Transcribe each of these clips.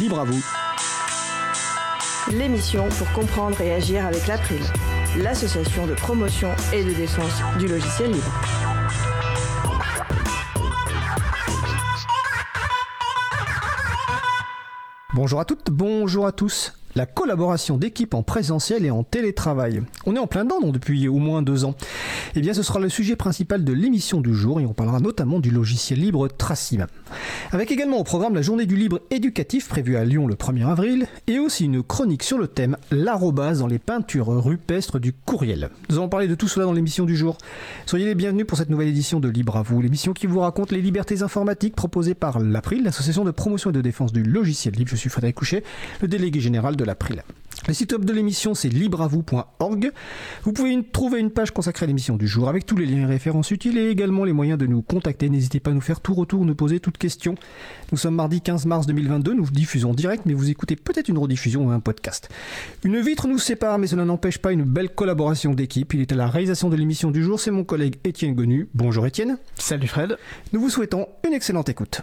Libre à vous. L'émission pour comprendre et agir avec l'April, l'association de promotion et de défense du logiciel libre. Bonjour à toutes, bonjour à tous la collaboration d'équipes en présentiel et en télétravail. On est en plein dedans donc, depuis au moins deux ans. Eh bien, ce sera le sujet principal de l'émission du jour et on parlera notamment du logiciel libre Tracim. Avec également au programme la journée du libre éducatif prévue à Lyon le 1er avril et aussi une chronique sur le thème l'arrobase dans les peintures rupestres du courriel. Nous allons parler de tout cela dans l'émission du jour. Soyez les bienvenus pour cette nouvelle édition de Libre à vous, l'émission qui vous raconte les libertés informatiques proposées par l'April, l'association de promotion et de défense du logiciel libre. Je suis Frédéric Couchet, le délégué général de l'April. Le site web de l'émission, c'est libreavou.org. Vous pouvez trouver une page consacrée à l'émission du jour avec tous les liens et références utiles et également les moyens de nous contacter. N'hésitez pas à nous faire tout retour, nous poser toutes questions. Nous sommes mardi 15 mars 2022, nous diffusons direct, mais vous écoutez peut-être une rediffusion ou un podcast. Une vitre nous sépare, mais cela n'empêche pas une belle collaboration d'équipe. Il est à la réalisation de l'émission du jour, c'est mon collègue Étienne Gonu. Bonjour Étienne. Salut Fred. Nous vous souhaitons une excellente écoute.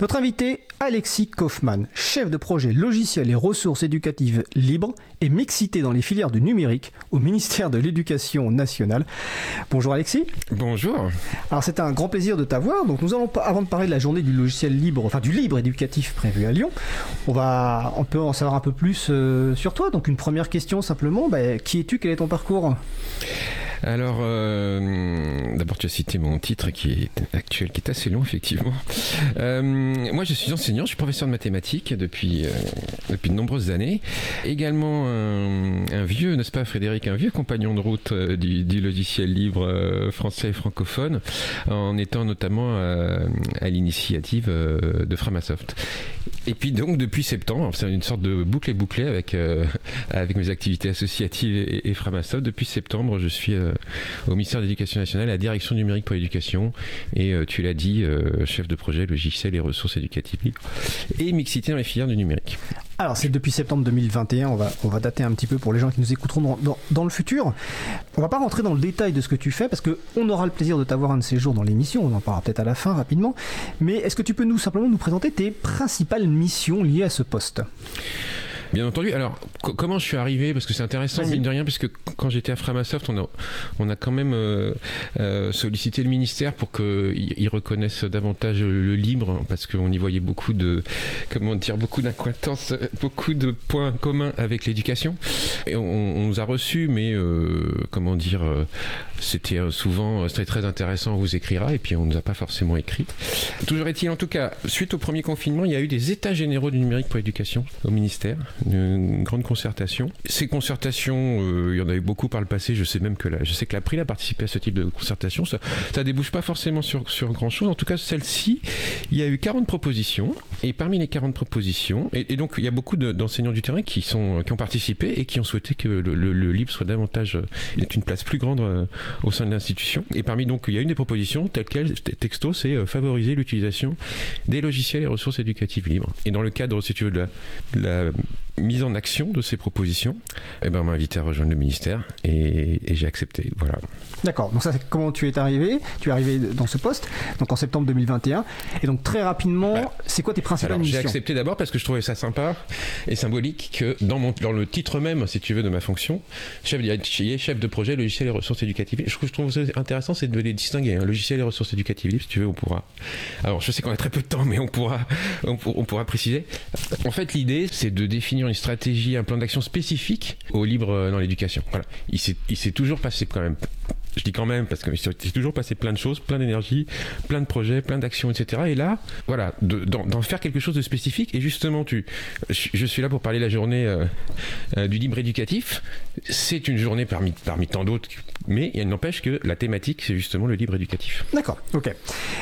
Notre invité, Alexis Kaufmann, chef de projet logiciel et ressources éducatives libres et mixité dans les filières du numérique au ministère de l'Éducation nationale. Bonjour Alexis. Bonjour. Alors c'est un grand plaisir de t'avoir. Donc nous allons, avant de parler de la journée du logiciel libre, enfin du libre éducatif prévu à Lyon, on va, on peut en savoir un peu plus euh, sur toi. Donc une première question simplement, bah, qui es-tu? Quel est ton parcours? Alors, euh, d'abord, tu as cité mon titre qui est actuel, qui est assez long, effectivement. Euh, moi, je suis enseignant, je suis professeur de mathématiques depuis, euh, depuis de nombreuses années. Également un, vieux, n'est-ce pas, Frédéric, un vieux compagnon de route du, logiciel libre français et francophone, en étant notamment à l'initiative de Framasoft. Et puis donc depuis septembre, c'est une sorte de boucle et bouclée avec avec mes activités associatives et Framasoft. Depuis septembre, je suis au ministère de l'Éducation nationale, à la direction numérique pour l'éducation. Et euh, tu l'as dit, euh, chef de projet logiciel et ressources éducatives libres. Et mixité dans les filières du numérique. Alors c'est depuis septembre 2021, on va, on va dater un petit peu pour les gens qui nous écouteront dans, dans, le futur. On va pas rentrer dans le détail de ce que tu fais parce qu'on aura le plaisir de t'avoir un de ces jours dans l'émission, on en parlera peut-être à la fin rapidement. Mais est-ce que tu peux nous simplement nous présenter tes principales missions liées à ce poste? Bien entendu. Alors, comment je suis arrivé? Parce que c'est intéressant, mine de rien, puisque quand j'étais à Framasoft, on a, on a quand même euh, euh, sollicité le ministère pour qu'il reconnaisse davantage le libre, parce qu'on y voyait beaucoup de, comment dire, beaucoup beaucoup de points communs avec l'éducation. Et on, on, nous a reçus, mais euh, comment dire, euh, c'était euh, souvent très très intéressant, on vous écrira, et puis on nous a pas forcément écrit. Toujours est-il, en tout cas, suite au premier confinement, il y a eu des états généraux du numérique pour l'éducation au ministère une grande concertation. Ces concertations, euh, il y en a eu beaucoup par le passé. Je sais même que là, je sais que l'April a participé à ce type de concertation. Ça, ça débouche pas forcément sur, sur grand chose. En tout cas, celle-ci, il y a eu 40 propositions. Et parmi les 40 propositions, et, donc il y a beaucoup d'enseignants du terrain qui, sont, qui ont participé et qui ont souhaité que le, le, le libre soit davantage, il ait une place plus grande euh, au sein de l'institution. Et parmi donc, il y a une des propositions, telle quelle, texto, c'est euh, favoriser l'utilisation des logiciels et ressources éducatives libres. Et dans le cadre, si tu veux, de la, de la mise en action de ces propositions, eh ben, on m'a invité à rejoindre le ministère et, et j'ai accepté. Voilà. D'accord. Donc ça, c'est comment tu es arrivé? Tu es arrivé dans ce poste, donc en septembre 2021. Et donc très rapidement, bah, c'est quoi tes principales alors, missions? J'ai accepté d'abord parce que je trouvais ça sympa et symbolique que dans, mon, dans le titre même, si tu veux, de ma fonction, chef, chef de projet logiciel et ressources éducatives. Ce que je trouve intéressant, c'est de les distinguer. Hein. Logiciel et ressources éducatives, si tu veux, on pourra. Alors, je sais qu'on a très peu de temps, mais on pourra, on, on pourra préciser. En fait, l'idée, c'est de définir une stratégie, un plan d'action spécifique au libre dans l'éducation. Voilà. Il s'est toujours passé quand même je dis quand même parce que c'est toujours passé plein de choses, plein d'énergie, plein de projets, plein d'actions, etc. Et là, voilà, d'en faire quelque chose de spécifique. Et justement, je suis là pour parler de la journée euh, euh, du libre éducatif. C'est une journée parmi, parmi tant d'autres, mais il n'empêche que la thématique, c'est justement le libre éducatif. D'accord, ok.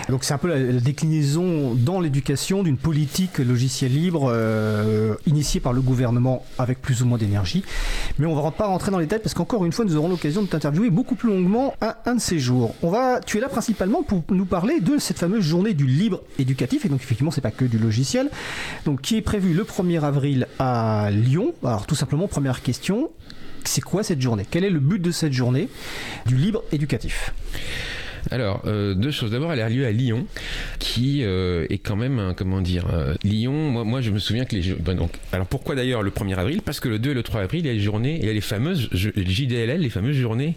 Donc c'est un peu la, déclinaison dans l'éducation d'une politique logicielle libre euh, initiée par le gouvernement avec plus ou moins d'énergie. Mais on ne va pas rentrer dans les détails parce qu'encore une fois, nous aurons l'occasion de t'interviewer beaucoup plus un, de ces jours. On va, tu es là principalement pour nous parler de cette fameuse journée du libre éducatif, et donc effectivement, c'est pas que du logiciel, donc qui est prévu le 1er avril à Lyon. Alors tout simplement, première question, c'est quoi cette journée? Quel est le but de cette journée du libre éducatif? Alors, euh, deux choses. D'abord, elle a lieu à Lyon, qui euh, est quand même, comment dire, euh, Lyon. Moi, moi, je me souviens que les. Ben donc, alors, pourquoi d'ailleurs le 1er avril? Parce que le 2 et le 3 avril, il y a les journées, il y a les fameuses JDLL, les fameuses journées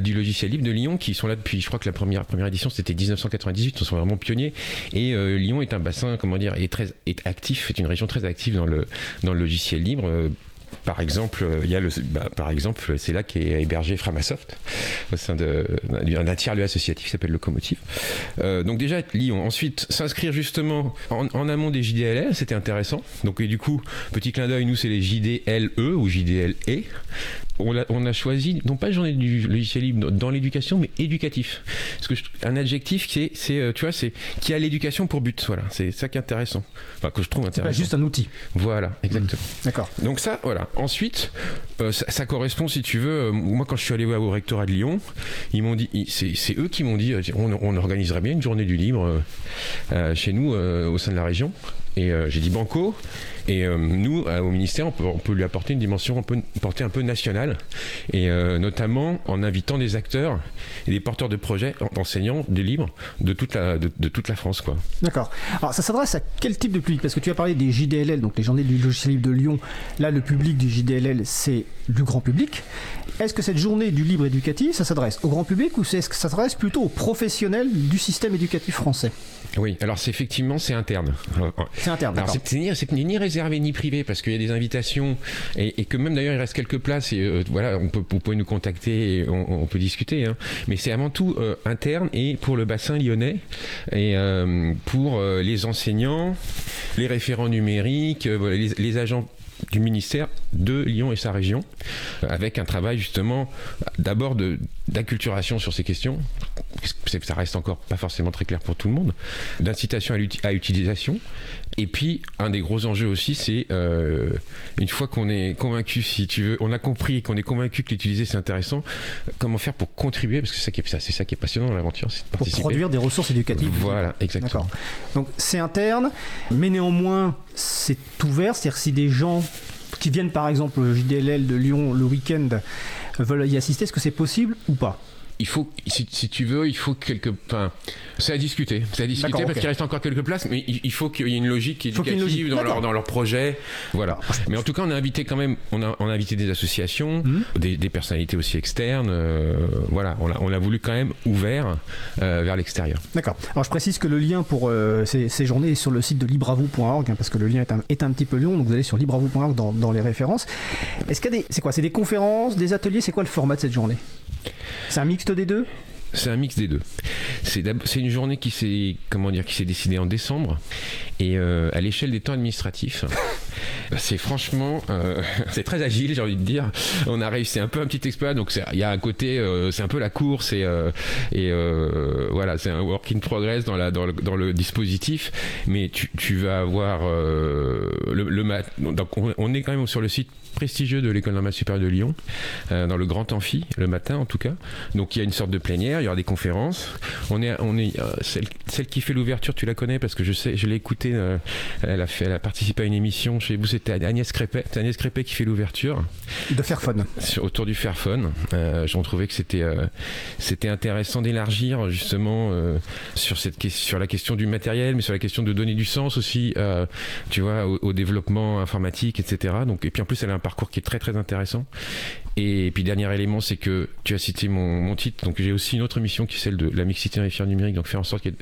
du logiciel libre de Lyon, qui sont là depuis, je crois que la première, première édition, c'était 1998. Ils sont vraiment pionniers. Et Lyon est un bassin, comment dire, est très est actif, est une région très active dans le, dans le logiciel libre par exemple, il y a le, bah, par exemple, c'est là qu'est hébergé Framasoft au sein d'un tiers-lieu associatif qui s'appelle Locomotive. Euh, donc déjà Lyon. Ensuite, s'inscrire justement en, amont des JDLL, c'était intéressant. Donc et du coup, petit clin d'œil, nous c'est les JDLE ou JDLE on a, choisi, non pas journée du logiciel libre dans l'éducation, mais éducatif. Parce que un adjectif qui est, c'est, euh, tu vois, c'est qui a l'éducation pour but. Voilà, c'est ça qui est intéressant. Enfin, que je trouve intéressant. Pas juste un outil. Voilà, exactement. D'accord. Donc ça, voilà. Ensuite, euh, ça, correspond, si tu veux, euh, moi quand je suis allé voir au rectorat de Lyon, ils m'ont dit, c'est eux qui m'ont dit, on, on, organiserait bien une journée du libre chez nous au sein de la région. Et j'ai dit banco. Et euh, nous, euh, au ministère, on peut, lui apporter une dimension un peu, portée un peu nationale, et euh, notamment en invitant des acteurs et des porteurs de projets, enseignants des livres de toute la, de, toute la France. quoi. D'accord. Alors ça s'adresse à quel type de public? Parce que tu as parlé des JDLL, donc les journées du logiciel libre de Lyon. Là, le public du JDLL, c'est du grand public. Est-ce que cette journée du libre éducatif, ça s'adresse au grand public ou est-ce que ça s'adresse plutôt aux professionnels du système éducatif français? Oui, alors c'est effectivement c'est interne. C'est interne. Alors c'est ni, ni, réservé ni privé parce qu'il y a des invitations et, que même d'ailleurs il reste quelques places et euh, voilà, on peut, vous pouvez nous contacter et on, peut discuter. Hein. Mais c'est avant tout euh, interne et pour le bassin lyonnais et euh, pour les enseignants, les référents numériques, les, les agents du ministère de Lyon et sa région, avec un travail justement d'abord d'acculturation sur ces questions, ça reste encore pas forcément très clair pour tout le monde, d'incitation à l'utilisation, et puis un des gros enjeux aussi, c'est euh, une fois qu'on est convaincu, si tu veux, on a compris qu'on est convaincu que l'utiliser c'est intéressant, comment faire pour contribuer, parce que c'est ça, qui est passionnant dans l'aventure, c'est Pour produire des ressources éducatives. Voilà, exactement. Donc c'est interne, mais néanmoins c'est ouvert, c'est-à-dire si des gens qui viennent par exemple au JDLL de Lyon le week-end veulent y assister, est-ce que c'est possible ou pas? Il faut, si, tu veux, il faut quelques. Enfin, c'est à discuter. C'est à discuter parce qu'il reste encore quelques places, mais il, faut qu'il y ait une logique éducative dans, leur, dans leur projet. Voilà. Mais en tout cas, on a invité quand même, on a, on a invité des associations, mhm. des, des, personnalités aussi externes. Euh, voilà, on a, on a voulu quand même ouvert euh, vers l'extérieur. D'accord. Alors je précise que le lien pour euh, ces, ces, journées est sur le site de libravou.org, hein, parce que le lien est un, est un, petit peu long, donc vous allez sur libravou.org dans, dans les références. Est-ce qu'il y a des. C'est quoi C'est des conférences, des ateliers C'est quoi le format de cette journée? C'est un mixte des deux? C'est un mix des deux. C'est une journée qui s'est comment dire qui s'est décidée en décembre et euh, à l'échelle des temps administratifs, c'est franchement euh, c'est très agile j'ai envie de dire. On a réussi un peu un petit exploit donc il y a un côté euh, c'est un peu la course et voilà c'est un work in progress dans le, dispositif mais tu, vas avoir le, le donc on est quand même sur le site prestigieux de l'école normale supérieure de Lyon, dans le grand amphi, le matin en tout cas. Donc il y a une sorte de plénière, il y aura des conférences. On est, on est, euh, celle, celle, qui fait l'ouverture, tu la connais parce que je sais, je l'ai écoutée. Euh, elle a fait, elle a participé à une émission chez vous. C'était Agnès Crépet. C'est Agnès Crépet qui fait l'ouverture. De Fairphone. autour du Fairphone. Euh, J'en trouvais que c'était, c'était intéressant d'élargir justement sur cette sur la question du matériel, mais sur la question de donner du sens aussi, tu vois, au, au, développement informatique, etc. Donc et puis en plus elle a un parcours qui est très très intéressant. Et puis dernier élément, c'est que tu as cité mon, titre, donc j'ai aussi une autre mission qui est celle de la mixité dans les filières numériques, donc faire en sorte qu'il y ait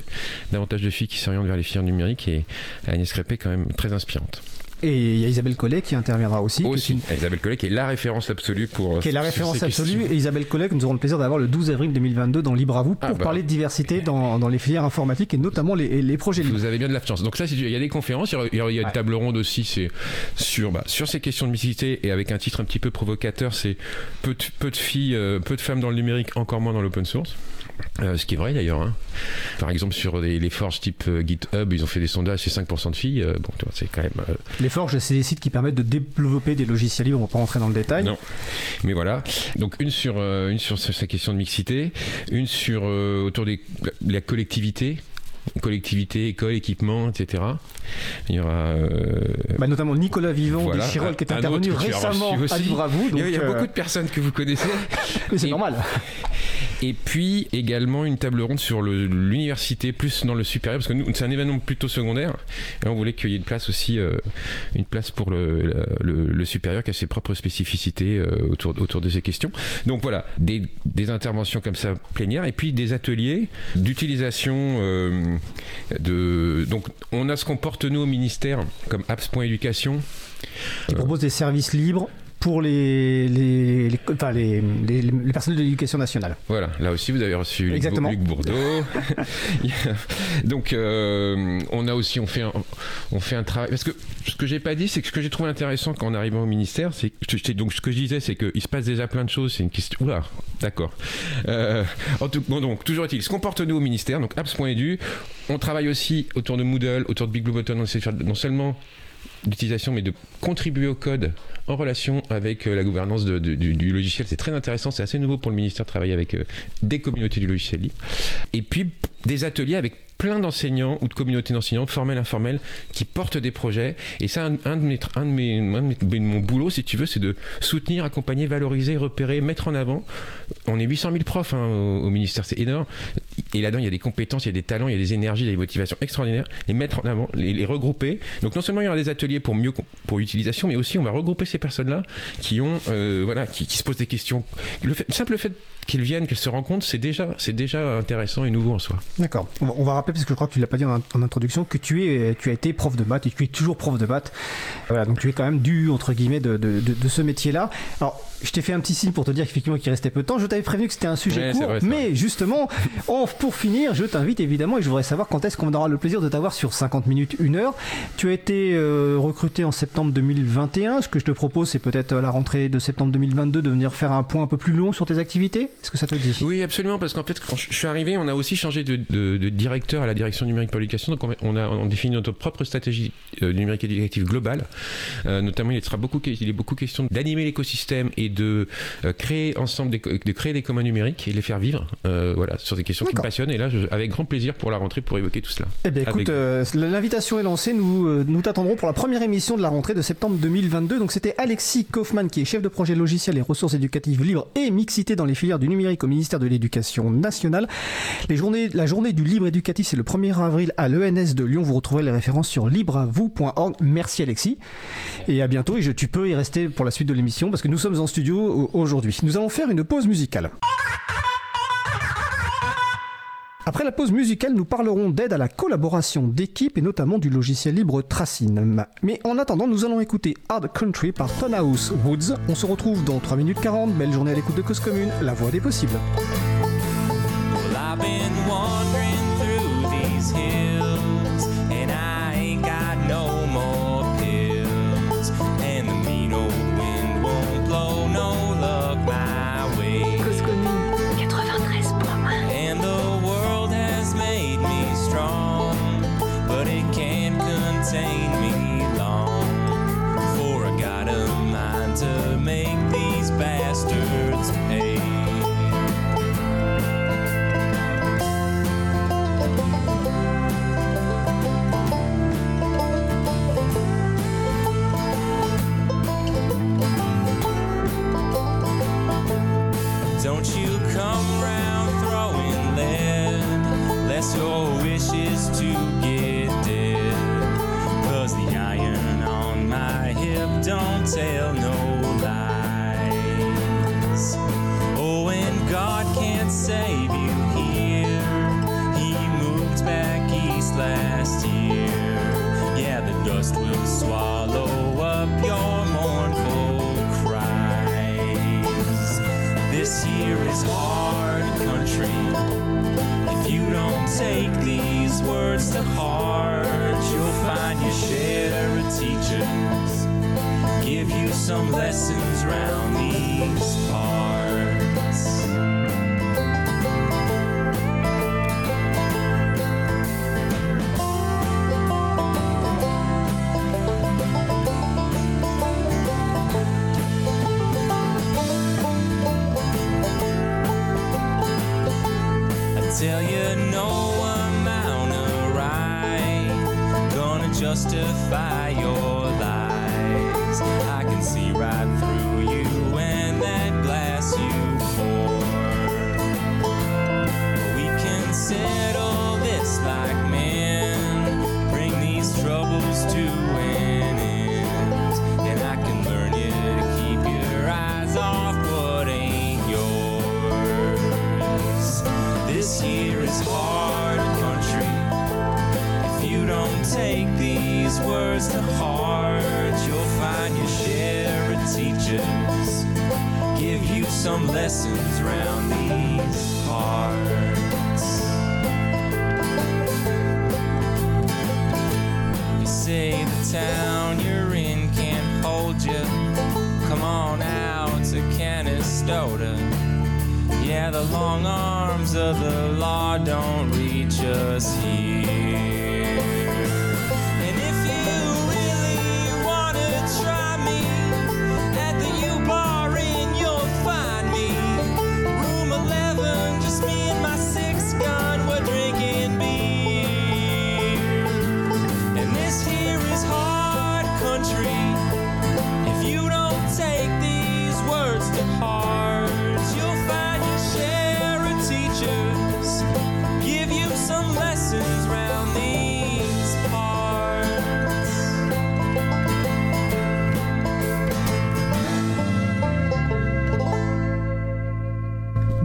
davantage de filles qui s'orientent vers les filières numériques. Et Agnès Crépé quand même très inspirante. Et il y a Isabelle Collet qui interviendra aussi. Aussi, Isabelle Collet qui est la référence absolue pour. Qui est la référence absolue. Et Isabelle Collet que nous aurons le plaisir d'avoir le 12 avril 2022 dans Libre à vous pour ah bah. parler de diversité dans, dans, les filières informatiques et notamment les, les projets Vous avez bien de la chance. Donc ça, il y a des conférences, il y a, il y a des tables rondes aussi c'est sur, bah, sur ces questions de mixité et avec un titre un petit peu provocateur, c'est peu de, peu de filles, euh, peu de femmes dans le numérique, encore moins dans l'open source. Euh, ce qui est vrai d'ailleurs. Hein. Par exemple, sur les, les forges type euh, GitHub, ils ont fait des sondages, c'est 5% de filles. Euh, bon, c'est quand même. Les forges, c'est des sites qui permettent de développer des logiciels libres. On va pas rentrer dans le détail. Non. Mais voilà. Donc une sur une sur sa question de mixité, une sur autour des la collectivité, collectivité, école, équipement, etc. Il y aura. euh, Bah, notamment Nicolas Vivant Voilà. des Chirol qui est intervenu récemment à. Libre à vous. il y a, il y a donc, euh, beaucoup de personnes que vous connaissez. c'est normal. Et puis également une table ronde sur l'université, plus dans le supérieur, parce que nous, c'est un événement plutôt secondaire. Et on voulait qu'il y ait une place aussi, euh, une place pour le, le- le supérieur qui a ses propres spécificités euh, autour, autour de ces questions. Donc voilà, des, des interventions comme ça plénières, et puis des ateliers d'utilisation euh, Donc on a ce qu'on porte nous au ministère comme apps.éducation. Qui propose des services libres pour les, les, les, enfin, les, les, personnels de l'éducation nationale. Voilà, là aussi vous avez reçu Exactement. Luc Bourdeau. Donc euh, on a aussi on fait un, on fait un travail parce que ce que j'ai pas dit c'est que ce que j'ai trouvé intéressant quand on arrivant au ministère c'est que- donc ce que je disais c'est qu'il se passe déjà plein de choses c'est une question oula d'accord euh, en tout, bon donc toujours est-il ce qu'on porte nous au ministère donc apps.edu on travaille aussi autour de Moodle autour de Big Blue Button on essaie de faire non seulement d'utilisation mais de contribuer au code en relation avec euh, la gouvernance du, du logiciel. C'est très intéressant, c'est assez nouveau pour le ministère de travailler avec euh, des communautés du logiciel libre. Et puis des ateliers avec plein d'enseignants ou de communautés d'enseignants, formels, informels, qui portent des projets. Et ça, un, de mes, un de mes, un de mes- mon boulot, si tu veux, c'est de soutenir, accompagner, valoriser, repérer, mettre en avant. On est 800 000 profs hein, au, ministère, c'est énorme. Et là-dedans, il y a des compétences, il y a des talents, il y a des énergies, il y a des motivations extraordinaires. Les mettre en avant, les, regrouper. Donc non seulement il y aura des ateliers pour mieux pour utilisation, mais aussi on va regrouper ces personnes-là qui ont euh, voilà qui, qui se posent des questions. Le, fait- le simple fait qu'ils viennent, qu'elles se rencontrent, c'est déjà c'est déjà intéressant et nouveau en soi. D'accord. On va, on va rappeler, parce que je crois que tu l'as pas dit en, en introduction, que tu, es, tu as été prof de maths et tu es toujours prof de maths. Voilà, donc tu es quand même dû, entre guillemets, de, de, de- de ce métier-là. Alors, je t'ai fait un petit signe pour te dire qu'effectivement, qu'il restait peu de temps. Je t'avais prévenu que c'était un sujet Ouais, court, vrai, mais justement, en- pour finir, je t'invite évidemment, et je voudrais savoir quand est-ce qu'on aura le plaisir de t'avoir sur 50 minutes, 1 heure. Tu as été euh, recruté en septembre 2021. Ce que je te propose, c'est peut-être à la rentrée de septembre 2022 de venir faire un point un peu plus long sur tes activités. Est-ce que ça te dit? Oui, absolument, parce qu'en fait, quand je suis arrivé, on a aussi changé de, de- de directeur à la direction numérique pour l'éducation. Donc, on a, on a on défini notre propre stratégie euh, numérique éducative globale. Euh, notamment, il sera beaucoup, il est beaucoup question d'animer l'écosystème et de euh, créer ensemble, des, de créer des communs numériques et de les faire vivre. Euh, voilà, sur des questions qui me passionnent. Et là, je- avec grand plaisir pour la rentrée pour évoquer tout cela. Eh bien, écoute, Avec- l'invitation est lancée. Nous, nous t'attendrons pour la première émission de la rentrée de septembre 2022. Donc, c'était Alexis Kaufmann, qui est chef de projet logiciel et ressources éducatives libres et mixité dans les filières du numérique au ministère de l'Éducation nationale. Les journées, la journée du libre éducatif, c'est le 1er avril à l'ENS de Lyon. Vous retrouverez les références sur libreavou.org. Merci, Alexis. Et à bientôt. Et je, tu peux y rester pour la suite de l'émission parce que nous sommes en studio aujourd'hui. Nous allons faire une pause musicale. Après la pause musicale, nous parlerons d'aide à la collaboration d'équipes et notamment du logiciel libre Tracine. Mais en attendant, nous allons écouter Hard Country par Tonhouse Woods. On se retrouve dans 3 minutes 40. Belle journée à l'écoute de Cause Commune, la voix des possibles.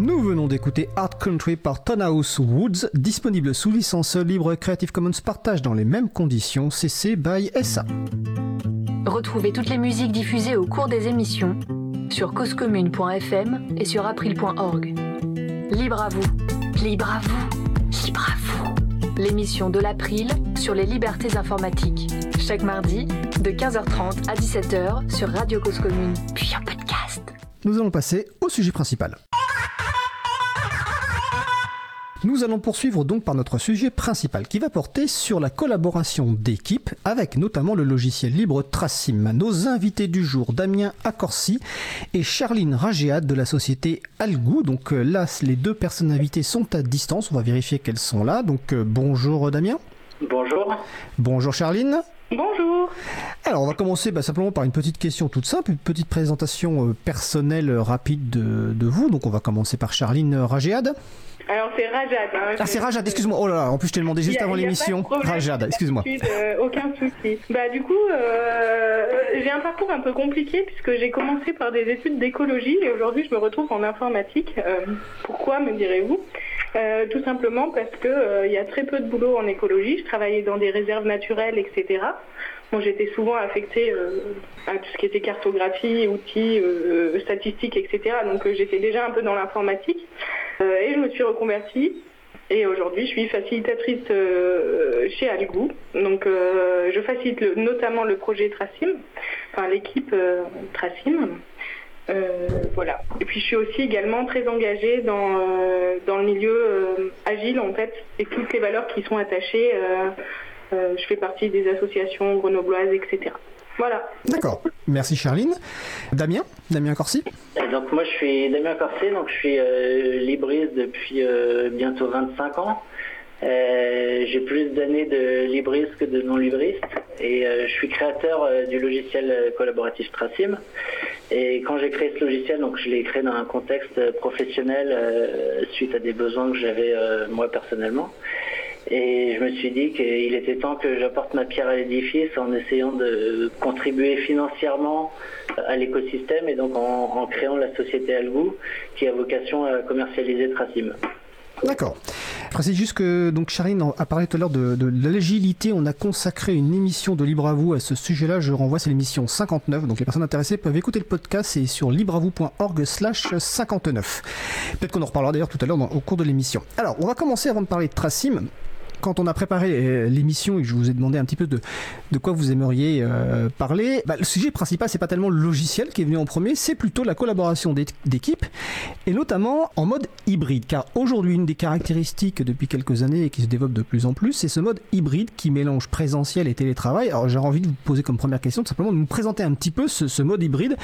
Nous venons d'écouter Art Country par Tonhouse Woods, disponible sous licence libre Creative Commons partage dans les mêmes conditions CC by SA. Retrouvez toutes les musiques diffusées au cours des émissions sur causecommune.fm et sur april.org. Libre à vous, libre à vous, libre à vous. L'émission de l'April sur les libertés informatiques. Chaque mardi de 15h30 à 17h sur Radio Cause Commune, puis en podcast. Nous allons passer au sujet principal. Nous allons poursuivre donc par notre sujet principal qui va porter sur la collaboration d'équipe avec notamment le logiciel libre Tracim. Nos invités du jour, Damien Accorsi et Charline Ragéad de la société Algou. Donc euh, là, les deux personnes invitées sont à distance. On va vérifier qu'elles sont là. Donc euh, bonjour Damien. Bonjour. Bonjour Charline. Bonjour. Alors, on va commencer bah, simplement par une petite question toute simple, une petite présentation euh, personnelle euh, rapide de, de vous. Donc, on va commencer par Charline Ragéad. Alors c'est Rajad. hein, Ah, c'est Rajad, excuse-moi. Oh là là, en plus, je t'ai demandé juste a- avant l'émission. Rajad, excuse-moi. euh, aucun souci. Bah du coup, euh, j'ai un parcours un peu compliqué puisque j'ai commencé par des études d'écologie et aujourd'hui je me retrouve en informatique. Euh, pourquoi me direz-vous? Euh, Tout simplement parce que euh, y a très peu de boulot en écologie. Je travaillais dans des réserves naturelles, etc. Bon, j'étais souvent affectée euh, à tout ce qui était cartographie, outils, statistiques, etc. Donc j'étais déjà un peu dans l'informatique et je me suis reconvertie et aujourd'hui, je suis facilitatrice chez Algou. Donc, je facilite notamment le projet Tracim, enfin l'équipe Tracim. Euh, voilà. Et puis, je suis aussi également très engagée dans, euh, dans le milieu euh, agile, en fait, et toutes les valeurs qui sont attachées. euh, euh, je fais partie des associations grenobloises, etc. Voilà. D'accord. Merci Charline. Damien? Damien Corsi? Et donc moi je suis Damien Corsé, donc je suis euh, libriste depuis euh, bientôt 25 ans. Euh, J'ai plus d'années de libriste que de non-libriste et euh, je suis créateur euh, du logiciel collaboratif Tracim. Et quand j'ai créé ce logiciel, donc je l'ai créé dans un contexte professionnel suite à des besoins que j'avais moi personnellement. Et je me suis dit qu'il était temps que j'apporte ma pierre à l'édifice en essayant de contribuer financièrement à l'écosystème et donc en, en créant la société Algou qui a vocation à commercialiser Tracim. D'accord. Je précise juste que donc Charline a parlé tout à l'heure de, de, l'agilité. On a consacré une émission de Libre à vous à ce sujet-là. Je renvoie, c'est l'émission 59. Donc les personnes intéressées peuvent écouter le podcast. C'est sur libreavou.org slash 59. Peut-être qu'on en reparlera d'ailleurs tout à l'heure au cours de l'émission. Alors, on va commencer avant de parler de Tracim. Quand on a préparé euh, l'émission et je vous ai demandé un petit peu de, de quoi vous aimeriez euh, parler, bah, le sujet principal, c'est pas tellement le logiciel qui est venu en premier, c'est plutôt la collaboration d'é- d'équipes et notamment en mode hybride. Car aujourd'hui, une des caractéristiques depuis quelques années et qui se développe de plus en plus, c'est ce mode hybride qui mélange présentiel et télétravail. Alors j'ai envie de vous poser comme première question tout simplement de nous présenter un petit peu ce, mode hybride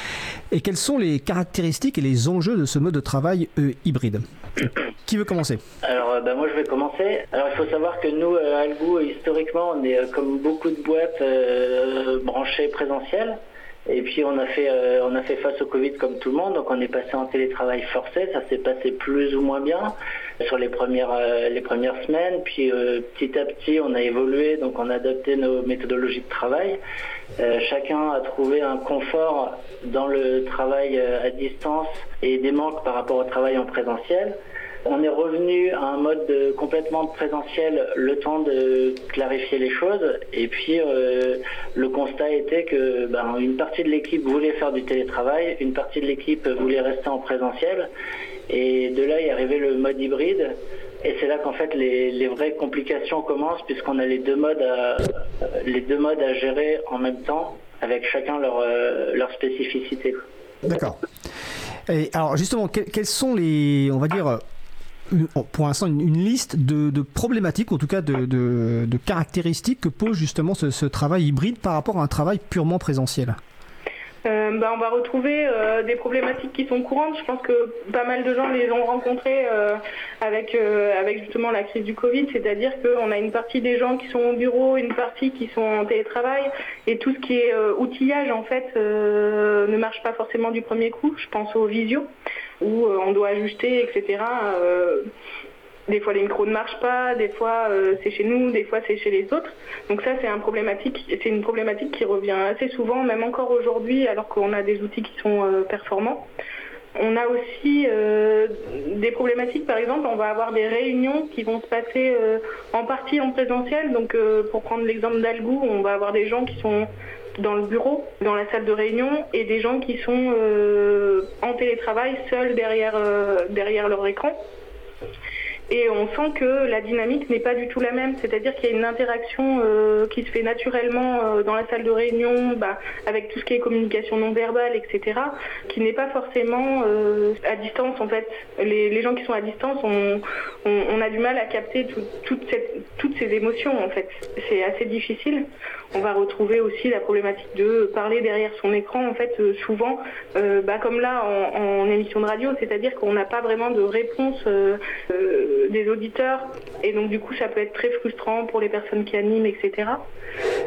et quelles sont les caractéristiques et les enjeux de ce mode de travail euh, hybride. Qui veut commencer? Alors, bah, moi, je vais commencer. Alors, il faut savoir que nous, euh, à Algou, historiquement, on est euh, comme beaucoup de boîtes euh, branchées présentielles. Et puis, on a, fait, euh, on a fait face au Covid comme tout le monde. Donc, on est passé en télétravail forcé. Ça s'est passé plus ou moins bien sur les premières, euh, les premières semaines. Puis, euh, petit à petit, on a évolué. Donc, on a adapté nos méthodologies de travail. Euh, chacun a trouvé un confort dans le travail euh, à distance et des manques par rapport au travail en présentiel. On est revenu à un mode de- complètement présentiel le temps de clarifier les choses et puis euh, le constat était que ben, une partie de l'équipe voulait faire du télétravail, une partie de l'équipe voulait rester en présentiel et de là est arrivé le mode hybride et c'est là qu'en fait les, les vraies complications commencent puisqu'on a les deux modes à, les deux modes à gérer en même temps avec chacun leur, euh, leur spécificité. D'accord. Alors justement, que- quelles sont les, on va dire, pour l'instant, une, liste de, problématiques, en tout cas de, caractéristiques que pose justement ce travail hybride par rapport à un travail purement présentiel Euh, bah, on va retrouver euh, des problématiques qui sont courantes. Je pense que pas mal de gens les ont rencontrées euh, avec, avec justement la crise du Covid, c'est-à-dire qu'on a une partie des gens qui sont au bureau, une partie qui sont en télétravail, et tout ce qui est outillage en fait ne marche pas forcément du premier coup. Je pense aux visio où on doit ajuster, etc. Des fois les micros ne marchent pas, des fois euh, c'est chez nous, des fois c'est chez les autres. Donc ça c'est une problématique qui revient assez souvent, même encore aujourd'hui, alors qu'on a des outils qui sont euh, performants. On a aussi euh, des problématiques, par exemple, on va avoir des réunions qui vont se passer en partie en présentiel. Donc pour prendre l'exemple d'Algou, on va avoir des gens qui sont dans le bureau, dans la salle de réunion, et des gens qui sont en télétravail, seuls derrière leur écran. Et on sent que la dynamique n'est pas du tout la même, c'est-à-dire qu'il y a une interaction euh, qui se fait naturellement euh, dans la salle de réunion, bah, avec tout ce qui est communication non verbale, etc., qui n'est pas forcément euh, à distance en fait. Les, gens qui sont à distance, on, a du mal à capter toutes ces émotions. C'est assez difficile. On va retrouver aussi la problématique de parler derrière son écran, en fait, souvent, bah, comme là en émission de radio, c'est-à-dire qu'on n'a pas vraiment de réponse des auditeurs, et donc du coup ça peut être très frustrant pour les personnes qui animent, etc.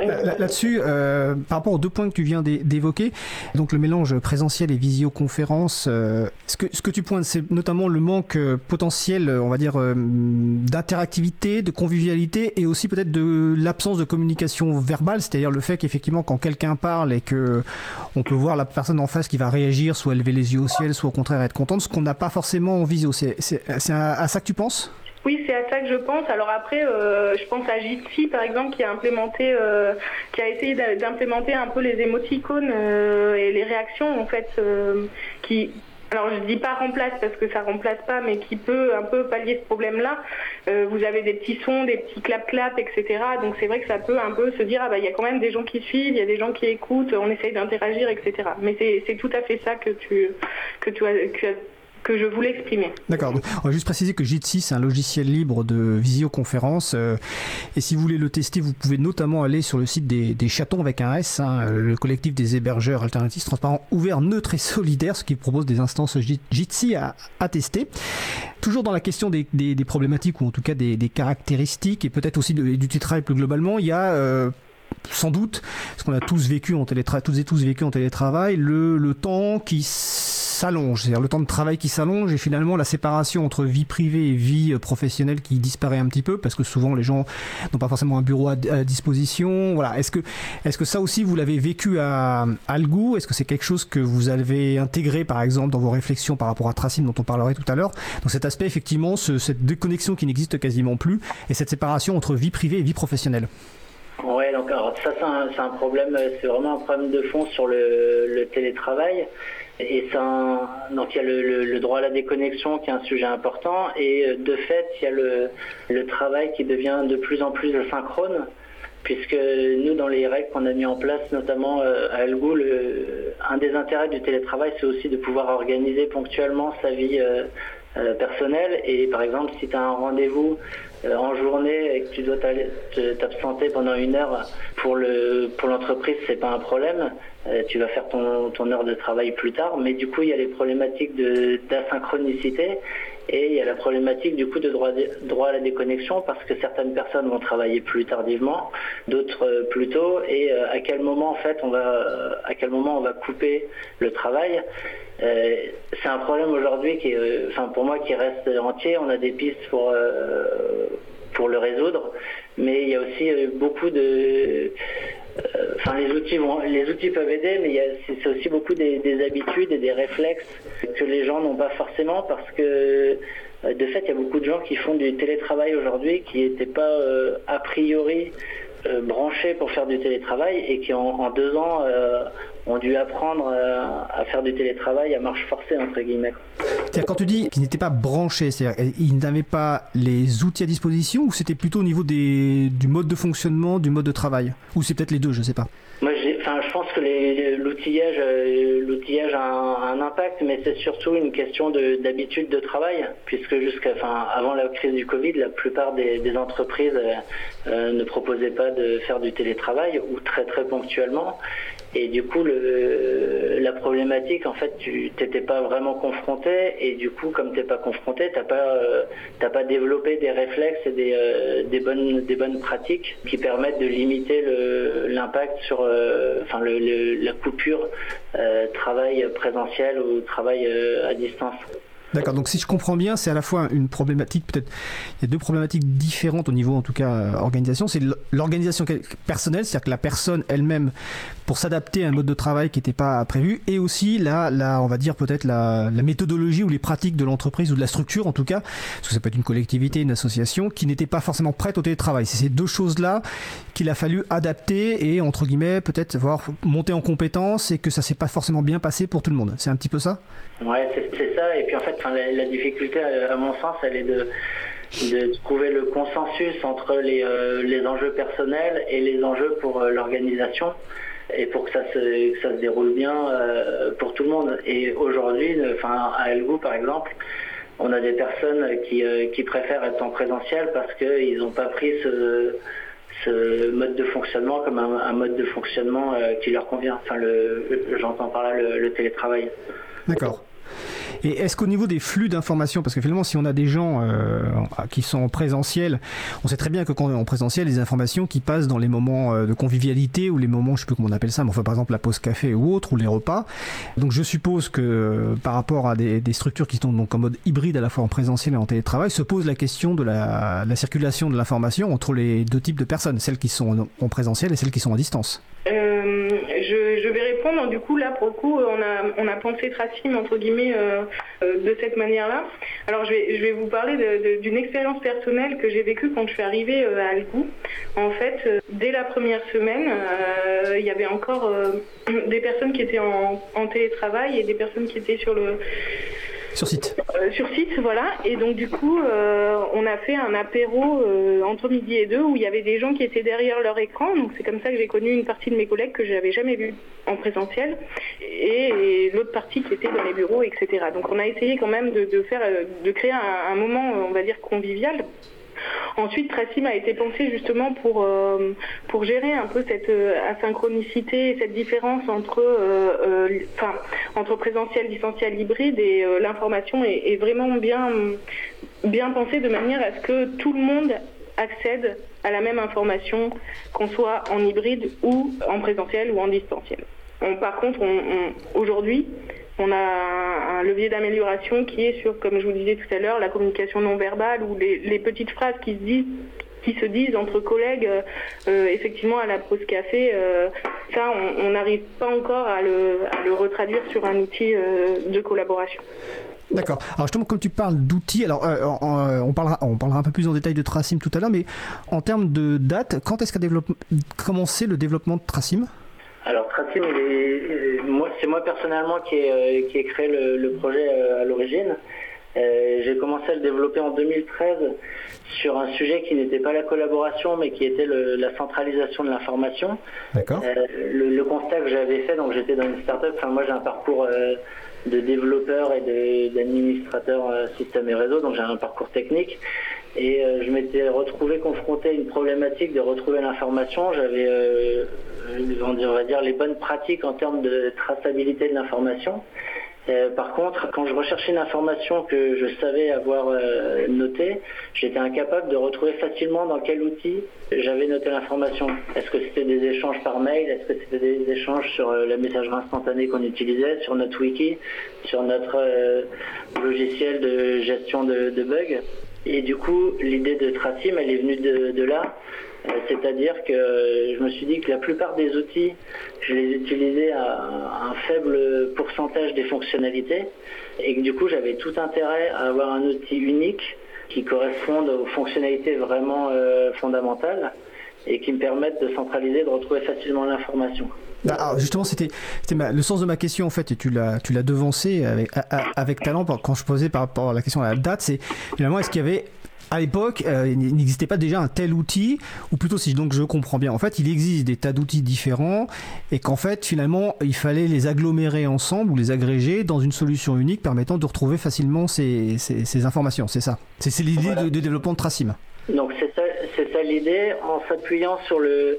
Là- là- Là-dessus, euh, par rapport aux deux points que tu viens d'é- d'évoquer, donc le mélange présentiel et visioconférence, euh, ce, que, ce que tu pointes, c'est notamment le manque euh, potentiel, on va dire, d'interactivité, de convivialité et aussi peut-être de l'absence de communication verbale, c'est-à-dire le fait qu'effectivement, quand quelqu'un parle et que on peut voir la personne en face qui va réagir, soit lever les yeux au ciel, soit au contraire être contente, ce qu'on n'a pas forcément en visio. C'est à ça que tu penses? Oui, c'est à ça que je pense. Alors après, euh, je pense à Jitsi, par exemple, qui a implémenté, euh, qui a essayé d'implémenter un peu les émoticônes euh, et les réactions, en fait, qui, alors je dis pas remplace parce que ça remplace pas, mais qui peut un peu pallier ce problème-là. Vous avez des petits sons, des petits clap-clap, etc. Donc c'est vrai que ça peut un peu se dire, ah bah il y a quand même des gens qui suivent, il y a des gens qui écoutent, on essaye d'interagir, etc. Mais c'est tout à fait ça que tu, que tu as, que je voulais exprimer. D'accord. On va juste préciser que Jitsi, c'est un logiciel libre de visioconférence. euh, et si vous voulez le tester, vous pouvez notamment aller sur le site des, des chatons avec un S, hein, le collectif des hébergeurs alternatifs transparents, ouverts, neutres et solidaires, ce qui propose des instances Jit- Jitsi à, à tester. Toujours dans la question des, des- des problématiques ou en tout cas des, caractéristiques et peut-être aussi de- du télétravail plus globalement, il y a euh, sans doute, parce qu'on a tous vécu en télétravail, et tous vécu en télétravail, le, temps qui s'allonge, c'est-à-dire le temps de travail qui s'allonge et finalement la séparation entre vie privée et vie euh, professionnelle qui disparaît un petit peu parce que souvent les gens n'ont pas forcément un bureau à, disposition. Voilà. Est-ce que, est-ce que ça aussi vous l'avez vécu à, Algou Est-ce que c'est quelque chose que vous avez intégré par exemple dans vos réflexions par rapport à Tracine dont on parlerait tout à l'heure? Donc cet aspect effectivement, ce- cette déconnexion qui n'existe quasiment plus et cette séparation entre vie privée et vie professionnelle. Ouais, donc alors ça c'est un, problème, euh, c'est vraiment un problème de fond sur le, télétravail. Et donc il y a le, droit à la déconnexion qui est un sujet important et euh, de fait il y a le, travail qui devient de plus en plus asynchrone puisque nous dans les règles qu'on a mis en place notamment euh, à Algou, le- un des intérêts du télétravail c'est aussi de pouvoir organiser ponctuellement sa vie euh, personnelle et par exemple si tu as un rendez-vous en journée et que tu dois t'absenter pendant une heure pour le pour l'entreprise c'est pas un problème. Euh, tu vas faire ton, ton heure de travail plus tard. Mais du coup il y a les problématiques de d'asynchronicité Et il y a la problématique du coup de droit, à la déconnexion parce que certaines personnes vont travailler plus tardivement, d'autres euh, plus tôt. Et euh, à quel moment en fait on va, euh, à quel moment on va couper le travail? C'est un problème aujourd'hui qui, est, pour moi, qui reste entier. On a des pistes pour pour le résoudre, mais il y a aussi beaucoup de Les outils peuvent aider, mais c'est aussi beaucoup des, des habitudes et des réflexes que les gens n'ont pas forcément parce que euh, de fait, il y a beaucoup de gens qui font du télétravail aujourd'hui qui n'étaient pas euh, a priori euh, branchés pour faire du télétravail et qui en, deux ans ont dû apprendre euh, à faire du télétravail à marche forcée entre guillemets. C'est-à-dire, quand tu dis qu'ils n'étaient pas branchés, c'est-à-dire ils n'avaient pas les outils à disposition ou c'était plutôt au niveau des, du mode de fonctionnement, du mode de travail? Ou c'est peut-être les deux, je sais pas. Moi, enfin, je pense que l'outillage, euh, l'outillage a un, un impact, mais c'est surtout une question de- d'habitude de, travail, puisque jusqu'à, enfin, avant la crise du Covid, la plupart des, des entreprises euh, euh, ne proposaient pas de faire du télétravail ou très très ponctuellement. Et du coup, la problématique, en fait, tu t'étais pas vraiment confronté, et du coup, comme t'es pas confronté, t'as pas, euh, pas développé des réflexes et des, euh, des bonnes, des bonnes pratiques qui permettent de limiter l'impact sur, euh, enfin, la coupure travail présentiel ou travail à distance. D'accord, donc si je comprends bien, c'est à la fois une problématique, peut-être, il y a deux problématiques différentes au niveau, en tout cas, euh, organisation. C'est l'organisation personnelle, c'est-à-dire que la personne elle-même, pour s'adapter à un mode de travail qui n'était pas prévu, et aussi la, la, on va dire peut-être la, méthodologie ou les pratiques de l'entreprise ou de la structure, en tout cas, parce que ça peut être une collectivité, une association, qui n'était pas forcément prête au télétravail. C'est ces deux choses-là qu'il a fallu adapter et, entre guillemets, peut-être voir monter en compétence et que ça s'est pas forcément bien passé pour tout le monde. C'est un petit peu ça? Ouais, c'est ça. Et puis en fait, enfin, la, difficulté, à, à mon sens, elle est de, trouver le consensus entre les, euh, les enjeux personnels et les enjeux pour euh, l'organisation et pour que ça se, ça se déroule bien euh, pour tout le monde. Et aujourd'hui, euh, enfin, à Elgou par exemple, on a des personnes qui, euh, qui préfèrent être en présentiel parce qu'ils n'ont pas pris ce, mode de fonctionnement comme un, mode de fonctionnement euh, qui leur convient. Enfin, j'entends par là le télétravail. D'accord. Et est-ce qu'au niveau des flux d'informations, parce que finalement, si on a des gens euh, qui sont en présentiel, on sait très bien que quand on est en présentiel, les informations qui passent dans les moments euh, de convivialité ou les moments, je sais plus comment on appelle ça, mais enfin par exemple la pause café ou autre, ou les repas. Donc je suppose que euh, par rapport à des, structures qui sont donc en mode hybride à la fois en présentiel et en télétravail, se pose la question de la, la circulation de l'information entre les deux types de personnes, celles qui sont en, en présentiel et celles qui sont à distance. Du coup, là, pour le coup, on a, on a pensé Tracim, entre guillemets, euh, euh, de cette manière-là. Alors, je vais, je vais vous parler d'une expérience personnelle que j'ai vécue quand je suis arrivée euh, à Algou. En fait, euh, dès la première semaine, euh, il y avait encore euh, des personnes qui étaient en, en télétravail et des personnes qui étaient sur le, Sur site. euh, sur site, voilà. Et donc du coup, euh, on a fait un apéro euh, entre midi et deux où il y avait des gens qui étaient derrière leur écran. Donc c'est comme ça que j'ai connu une partie de mes collègues que j'avais jamais vue en présentiel et, l'autre partie qui était dans les bureaux, etc. Donc on a essayé quand même de, faire, de créer un, un moment, on va dire convivial. Ensuite, Tracim a été pensé justement pour, euh, pour gérer un peu cette euh, asynchronicité, cette différence entre, euh, entre présentiel, distanciel, hybride et l'information est, vraiment bien, bien pensée de manière à ce que tout le monde accède à la même information, qu'on soit en hybride ou en présentiel ou en distanciel. Par contre, on- on- aujourd'hui, on a un, un levier d'amélioration qui est sur, comme je vous disais tout à l'heure, la communication non verbale ou les, les petites phrases qui se disent qui se disent entre collègues, euh, euh, effectivement à la pause café, euh, ça on n'arrive pas encore à le, à le retraduire sur un outil euh, de collaboration. D'accord. Alors justement, comme tu parles d'outils, alors euh, euh, on parlera, on parlera un peu plus en détail de Tracim tout à l'heure, mais en termes de date, quand est-ce qu'a développe- commencé le développement de Tracim? Alors Tracim, il est- c'est moi personnellement qui ai, euh, qui ai créé le, le projet euh, à l'origine. Euh, J'ai commencé à le développer en 2013 sur un sujet qui n'était pas la collaboration, mais qui était le- la centralisation de l'information. D'accord. Le, le constat que j'avais fait, donc j'étais dans une start-up, enfin moi j'ai un parcours de développeur et d'administrateur euh, système et réseau, donc j'ai un parcours technique. Et euh, je m'étais retrouvé confronté à une problématique de retrouver l'information. J'avais, euh, on va dire, les bonnes pratiques en termes de traçabilité de l'information. Euh, par contre, quand je recherchais une information que je savais avoir euh, notée, j'étais incapable de retrouver facilement dans quel outil j'avais noté l'information. Est-ce que c'était des échanges par mail? Est-ce que c'était des échanges sur euh, la messagerie instantanée qu'on utilisait, sur notre wiki, sur notre euh, logiciel de gestion de, bugs? Et du coup, l'idée de Tracim, elle est venue de là. Euh, C'est-à-dire que je me suis dit que la plupart des outils, je les utilisais à un faible pourcentage des fonctionnalités et que du coup j'avais tout intérêt à avoir un outil unique qui corresponde aux fonctionnalités vraiment euh, fondamentales et qui me permettent de centraliser, de retrouver facilement l'information. Alors, justement, c'était le sens de ma question en fait, et tu l'as devancé avec, avec talent quand je posais par rapport à la question à la date. C'est finalement est-ce qu'il y avait à l'époque, euh, il n'existait pas déjà un tel outil, ou plutôt si donc je comprends bien, en fait, il existe des tas d'outils différents, et qu'en fait, finalement, il fallait les agglomérer ensemble ou les agréger dans une solution unique permettant de retrouver facilement ces, ces, ces informations. C'est ça. C'est l'idée Voilà. de, de développement de Tracim. Donc c'est ça, c'est ça l'idée, en s'appuyant sur le...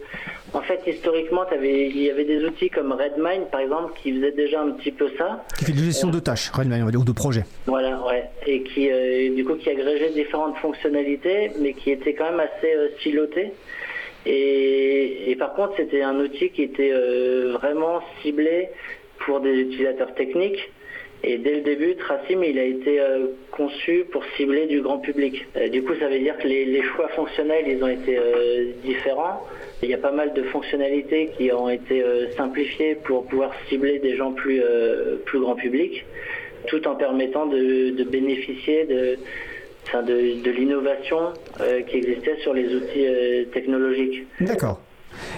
En fait, historiquement, il y avait des outils comme Redmine, par exemple, qui faisaient déjà un petit peu ça. Qui fait de gestion de tâches, Redmine, on va dire, ou de projets. Voilà, ouais. Et qui, euh, du coup, qui agrégeait différentes fonctionnalités, mais qui était quand même assez euh, siloté. Et, et par contre, c'était un outil qui était euh, vraiment ciblé pour des utilisateurs techniques. Et dès le début, Tracim, il a été euh, conçu pour cibler du grand public. Euh, du coup, ça veut dire que les, choix fonctionnels, ils ont été euh, différents. Il y a pas mal de fonctionnalités qui ont été simplifiées pour pouvoir cibler des gens plus, grand public, tout en permettant de, bénéficier de, l'innovation qui existait sur les outils technologiques. D'accord.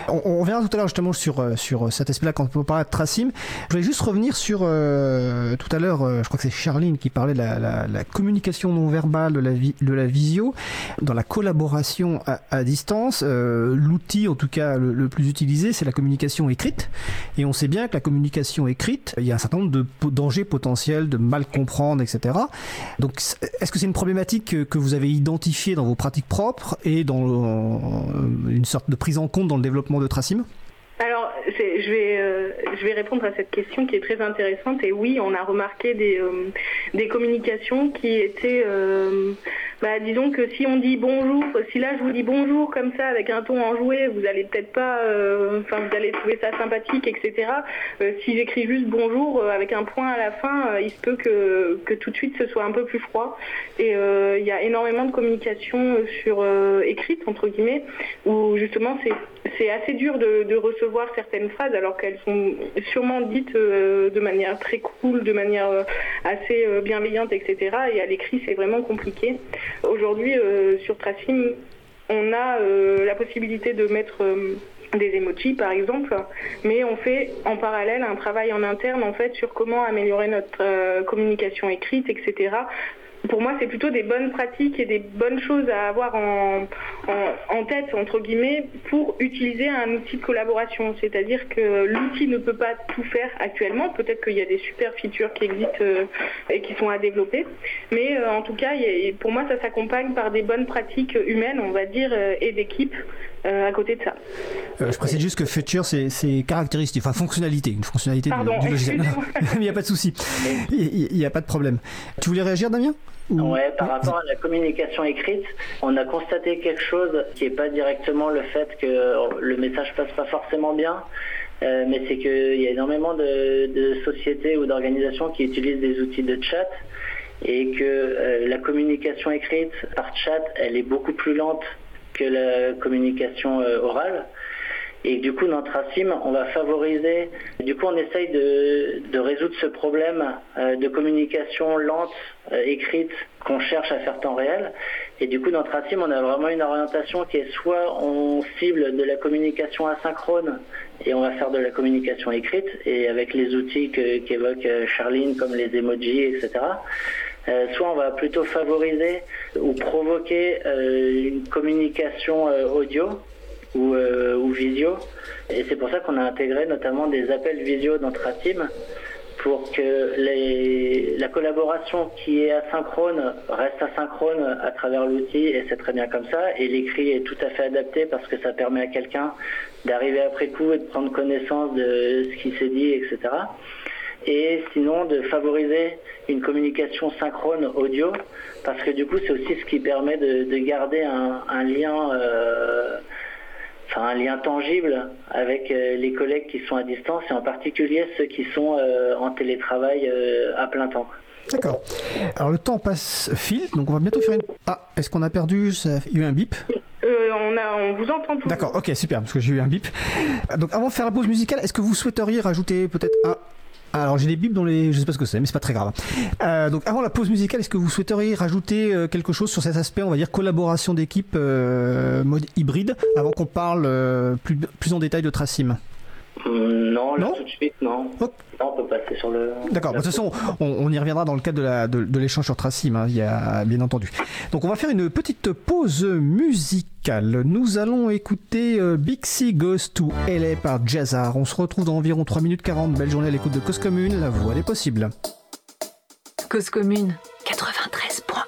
On, on tout à l'heure justement sur, euh, sur cet aspect-là quand on parle de Tracim. Je voulais juste revenir sur euh, tout à l'heure, euh, je crois que c'est Charline qui parlait de la, communication non verbale de la, visio, dans la collaboration à, distance. euh, L'outil en tout cas le, plus utilisé, c'est la communication écrite. Et on sait bien que la communication écrite, il y a un certain nombre de dangers potentiels, de mal comprendre, etc. Donc est-ce que c'est une problématique que, vous avez identifiée dans vos pratiques propres et dans euh, une sorte de prise en compte dans le développement de Tracim je vais, euh, je vais répondre à cette question qui est très intéressante. Et oui, on a remarqué des, euh, communications qui étaient, euh, bah, disons que si on dit bonjour, si là je vous dis bonjour comme ça avec un ton enjoué, vous allez peut-être pas, enfin vous allez trouver ça sympathique, etc. Si j'écris juste bonjour avec un point à la fin, il se peut que, tout de suite ce soit un peu plus froid. Et il y a énormément de communication sur entre guillemets, où justement c'est assez dur de recevoir certaines phrases alors qu'elles sont sûrement dites euh, de manière très cool, de manière euh, assez euh, bienveillante, etc. Et à l'écrit, c'est vraiment compliqué. Aujourd'hui, sur Tracim, on a la possibilité de mettre des emojis par exemple, mais on fait en parallèle un travail en interne en fait sur comment améliorer notre communication écrite, etc. Pour moi, c'est plutôt des bonnes pratiques et des bonnes choses à avoir en, en, en tête, entre guillemets, pour utiliser un outil de collaboration. C'est-à-dire que l'outil ne peut pas tout faire actuellement. Peut-être qu'il y a des super features qui existent euh, et qui sont à développer. Mais euh, en tout cas, a- pour moi, ça s'accompagne par des bonnes pratiques humaines, on va dire, euh, et d'équipe euh, à côté de ça. Je précise juste que feature, c'est caractéristique, enfin fonctionnalité, une fonctionnalité du- Pardon, du, logiciel. Il n'y a pas de souci. Il n'y a pas de problème. Tu voulais réagir, Damien? Ouais, par rapport à la communication écrite, on a constaté quelque chose qui n'est pas directement le fait que le message passe pas forcément bien, euh, mais c'est qu'il y a énormément de, sociétés ou d'organisations qui utilisent des outils de chat et que euh, la communication écrite par chat, elle est beaucoup plus lente que la communication euh, orale. Et du coup, dans Tracim, on va favoriser, du coup, on essaye de, résoudre ce problème euh, de communication lente, euh, écrite, qu'on cherche à faire temps réel. Et du coup, dans Tracim, on a vraiment une orientation qui est soit on cible de la communication asynchrone et on va faire de la communication écrite, et avec les outils que- qu'évoque euh, Charline, comme les emojis, etc. Soit on va plutôt favoriser ou provoquer une communication audio ou, euh, ou visio. Et c'est pour ça qu'on a intégré notamment des appels visio dans Tracim pour que les- la collaboration qui est asynchrone reste asynchrone à travers l'outil et c'est très bien comme ça. Et l'écrit est tout à fait adapté parce que ça permet à quelqu'un d'arriver après coup et de prendre connaissance de ce qui s'est dit, etc. et sinon de favoriser une communication synchrone audio parce que du coup c'est aussi ce qui permet de, de garder un, un lien euh, enfin un lien tangible avec euh, les collègues qui sont à distance et en particulier ceux qui sont euh, en télétravail euh, à plein temps. D'accord. Alors le temps passe file, donc on va bientôt faire une. Ah, est-ce qu'on a perdu ça... Il y a eu un bip? Euh, on, a, on vous entend tout. D'accord, ok, super, parce que j'ai eu un bip. Donc avant de faire la pause musicale, est-ce que vous souhaiteriez rajouter peut-être un. Alors j'ai des bips dans les... Je sais pas ce que c'est, mais c'est pas très grave. Euh, donc avant la pause musicale, est-ce que vous souhaiteriez rajouter euh, quelque chose sur cet aspect, on va dire collaboration d'équipe euh, mode hybride, avant qu'on parle plus, plus en détail de Tracim Non, là Non tout de suite, non. Non, on peut passer sur le. D'accord, de toute façon, on, on y reviendra dans le cadre de la- de, de l'échange sur Tracim, hein, il y a, bien entendu. Donc on va faire une petite pause musicale. Nous allons écouter euh, C Goes to LA par Jazzar. On se retrouve dans environ 3 minutes 40. Belle journée à l'écoute de Cause Commune, la voix des possibles. Cause commune 93.1.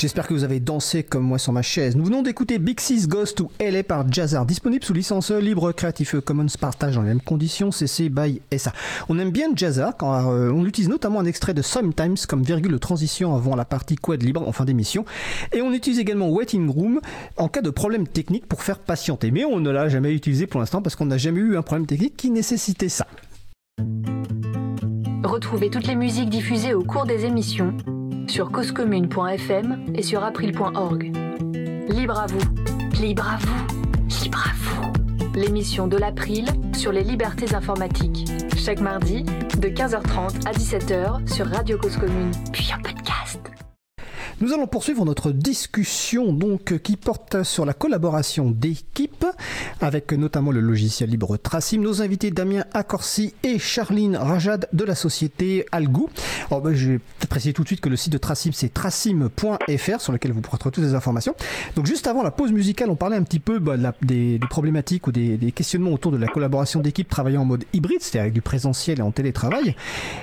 J'espère que vous avez dansé comme moi sur ma chaise. Nous venons d'écouter Big Sis Ghost to LA par Jazzar, disponible sous licence libre Creative Commons partage dans les mêmes conditions CC by SA. On aime bien Jazzar quand euh, on utilise notamment un extrait de Sometimes comme virgule de transition avant la partie quad libre en fin d'émission. Et on utilise également Waiting Room en cas de problème technique pour faire patienter. Mais on ne l'a jamais utilisé pour l'instant parce qu'on n'a jamais eu un problème technique qui nécessitait ça. Retrouvez toutes les musiques diffusées au cours des émissions sur causecommune.fm et sur april.org. Libre à vous, libre à vous, libre à vous. L'émission de l'April sur les libertés informatiques. Chaque mardi de 15h30 à 17h sur Radio Cause Commune, puis en podcast. Nous allons poursuivre notre discussion donc qui porte sur la collaboration d'équipes avec notamment le logiciel libre Tracim. Nos invités Damien Accorsi et Charline Rajad de la société Algou. Alors, ben, je vais préciser tout de suite que le site de Tracim c'est tracim.fr sur lequel vous pourrez trouver toutes les informations. Donc juste avant la pause musicale, on parlait un petit peu bah, des, problématiques ou des, des questionnements autour de la collaboration d'équipes travaillant en mode hybride, c'est-à-dire avec du présentiel et en télétravail.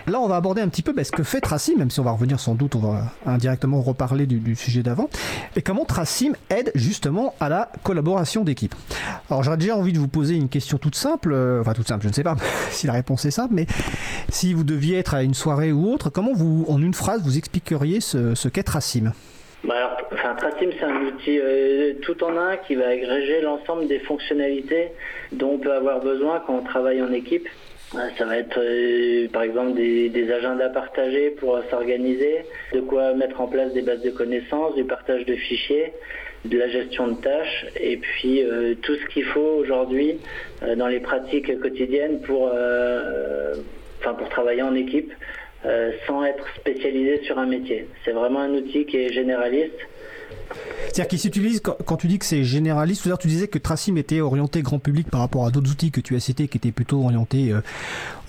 Là, on va aborder un petit peu bah, ce que fait Tracim, même si on va revenir sans doute, on va indirectement reparler du, sujet d'avant, et comment Tracim aide justement à la collaboration d'équipe. Alors, j'aurais déjà envie de vous poser une question toute simple, euh, enfin toute simple, je ne sais pas si la réponse est simple, mais si vous deviez être à une soirée ou autre, comment vous, en une phrase, vous expliqueriez ce, ce qu'est Tracim Bah alors, enfin, Tracim, c'est un outil euh, tout en un qui va agréger l'ensemble des fonctionnalités dont on peut avoir besoin quand on travaille en équipe. Ça va être euh, par exemple des, agendas partagés pour s'organiser, de quoi mettre en place des bases de connaissances, du partage de fichiers, de la gestion de tâches et puis euh, tout ce qu'il faut aujourd'hui euh, dans les pratiques quotidiennes pour, travailler en équipe sans être spécialisé sur un métier. C'est vraiment un outil qui est généraliste. C'est-à-dire qu'il s'utilise, quand, tu dis que c'est généraliste, c'est-à-dire tu disais que Tracim était orienté grand public par rapport à d'autres outils que tu as cités qui étaient plutôt orientés, euh,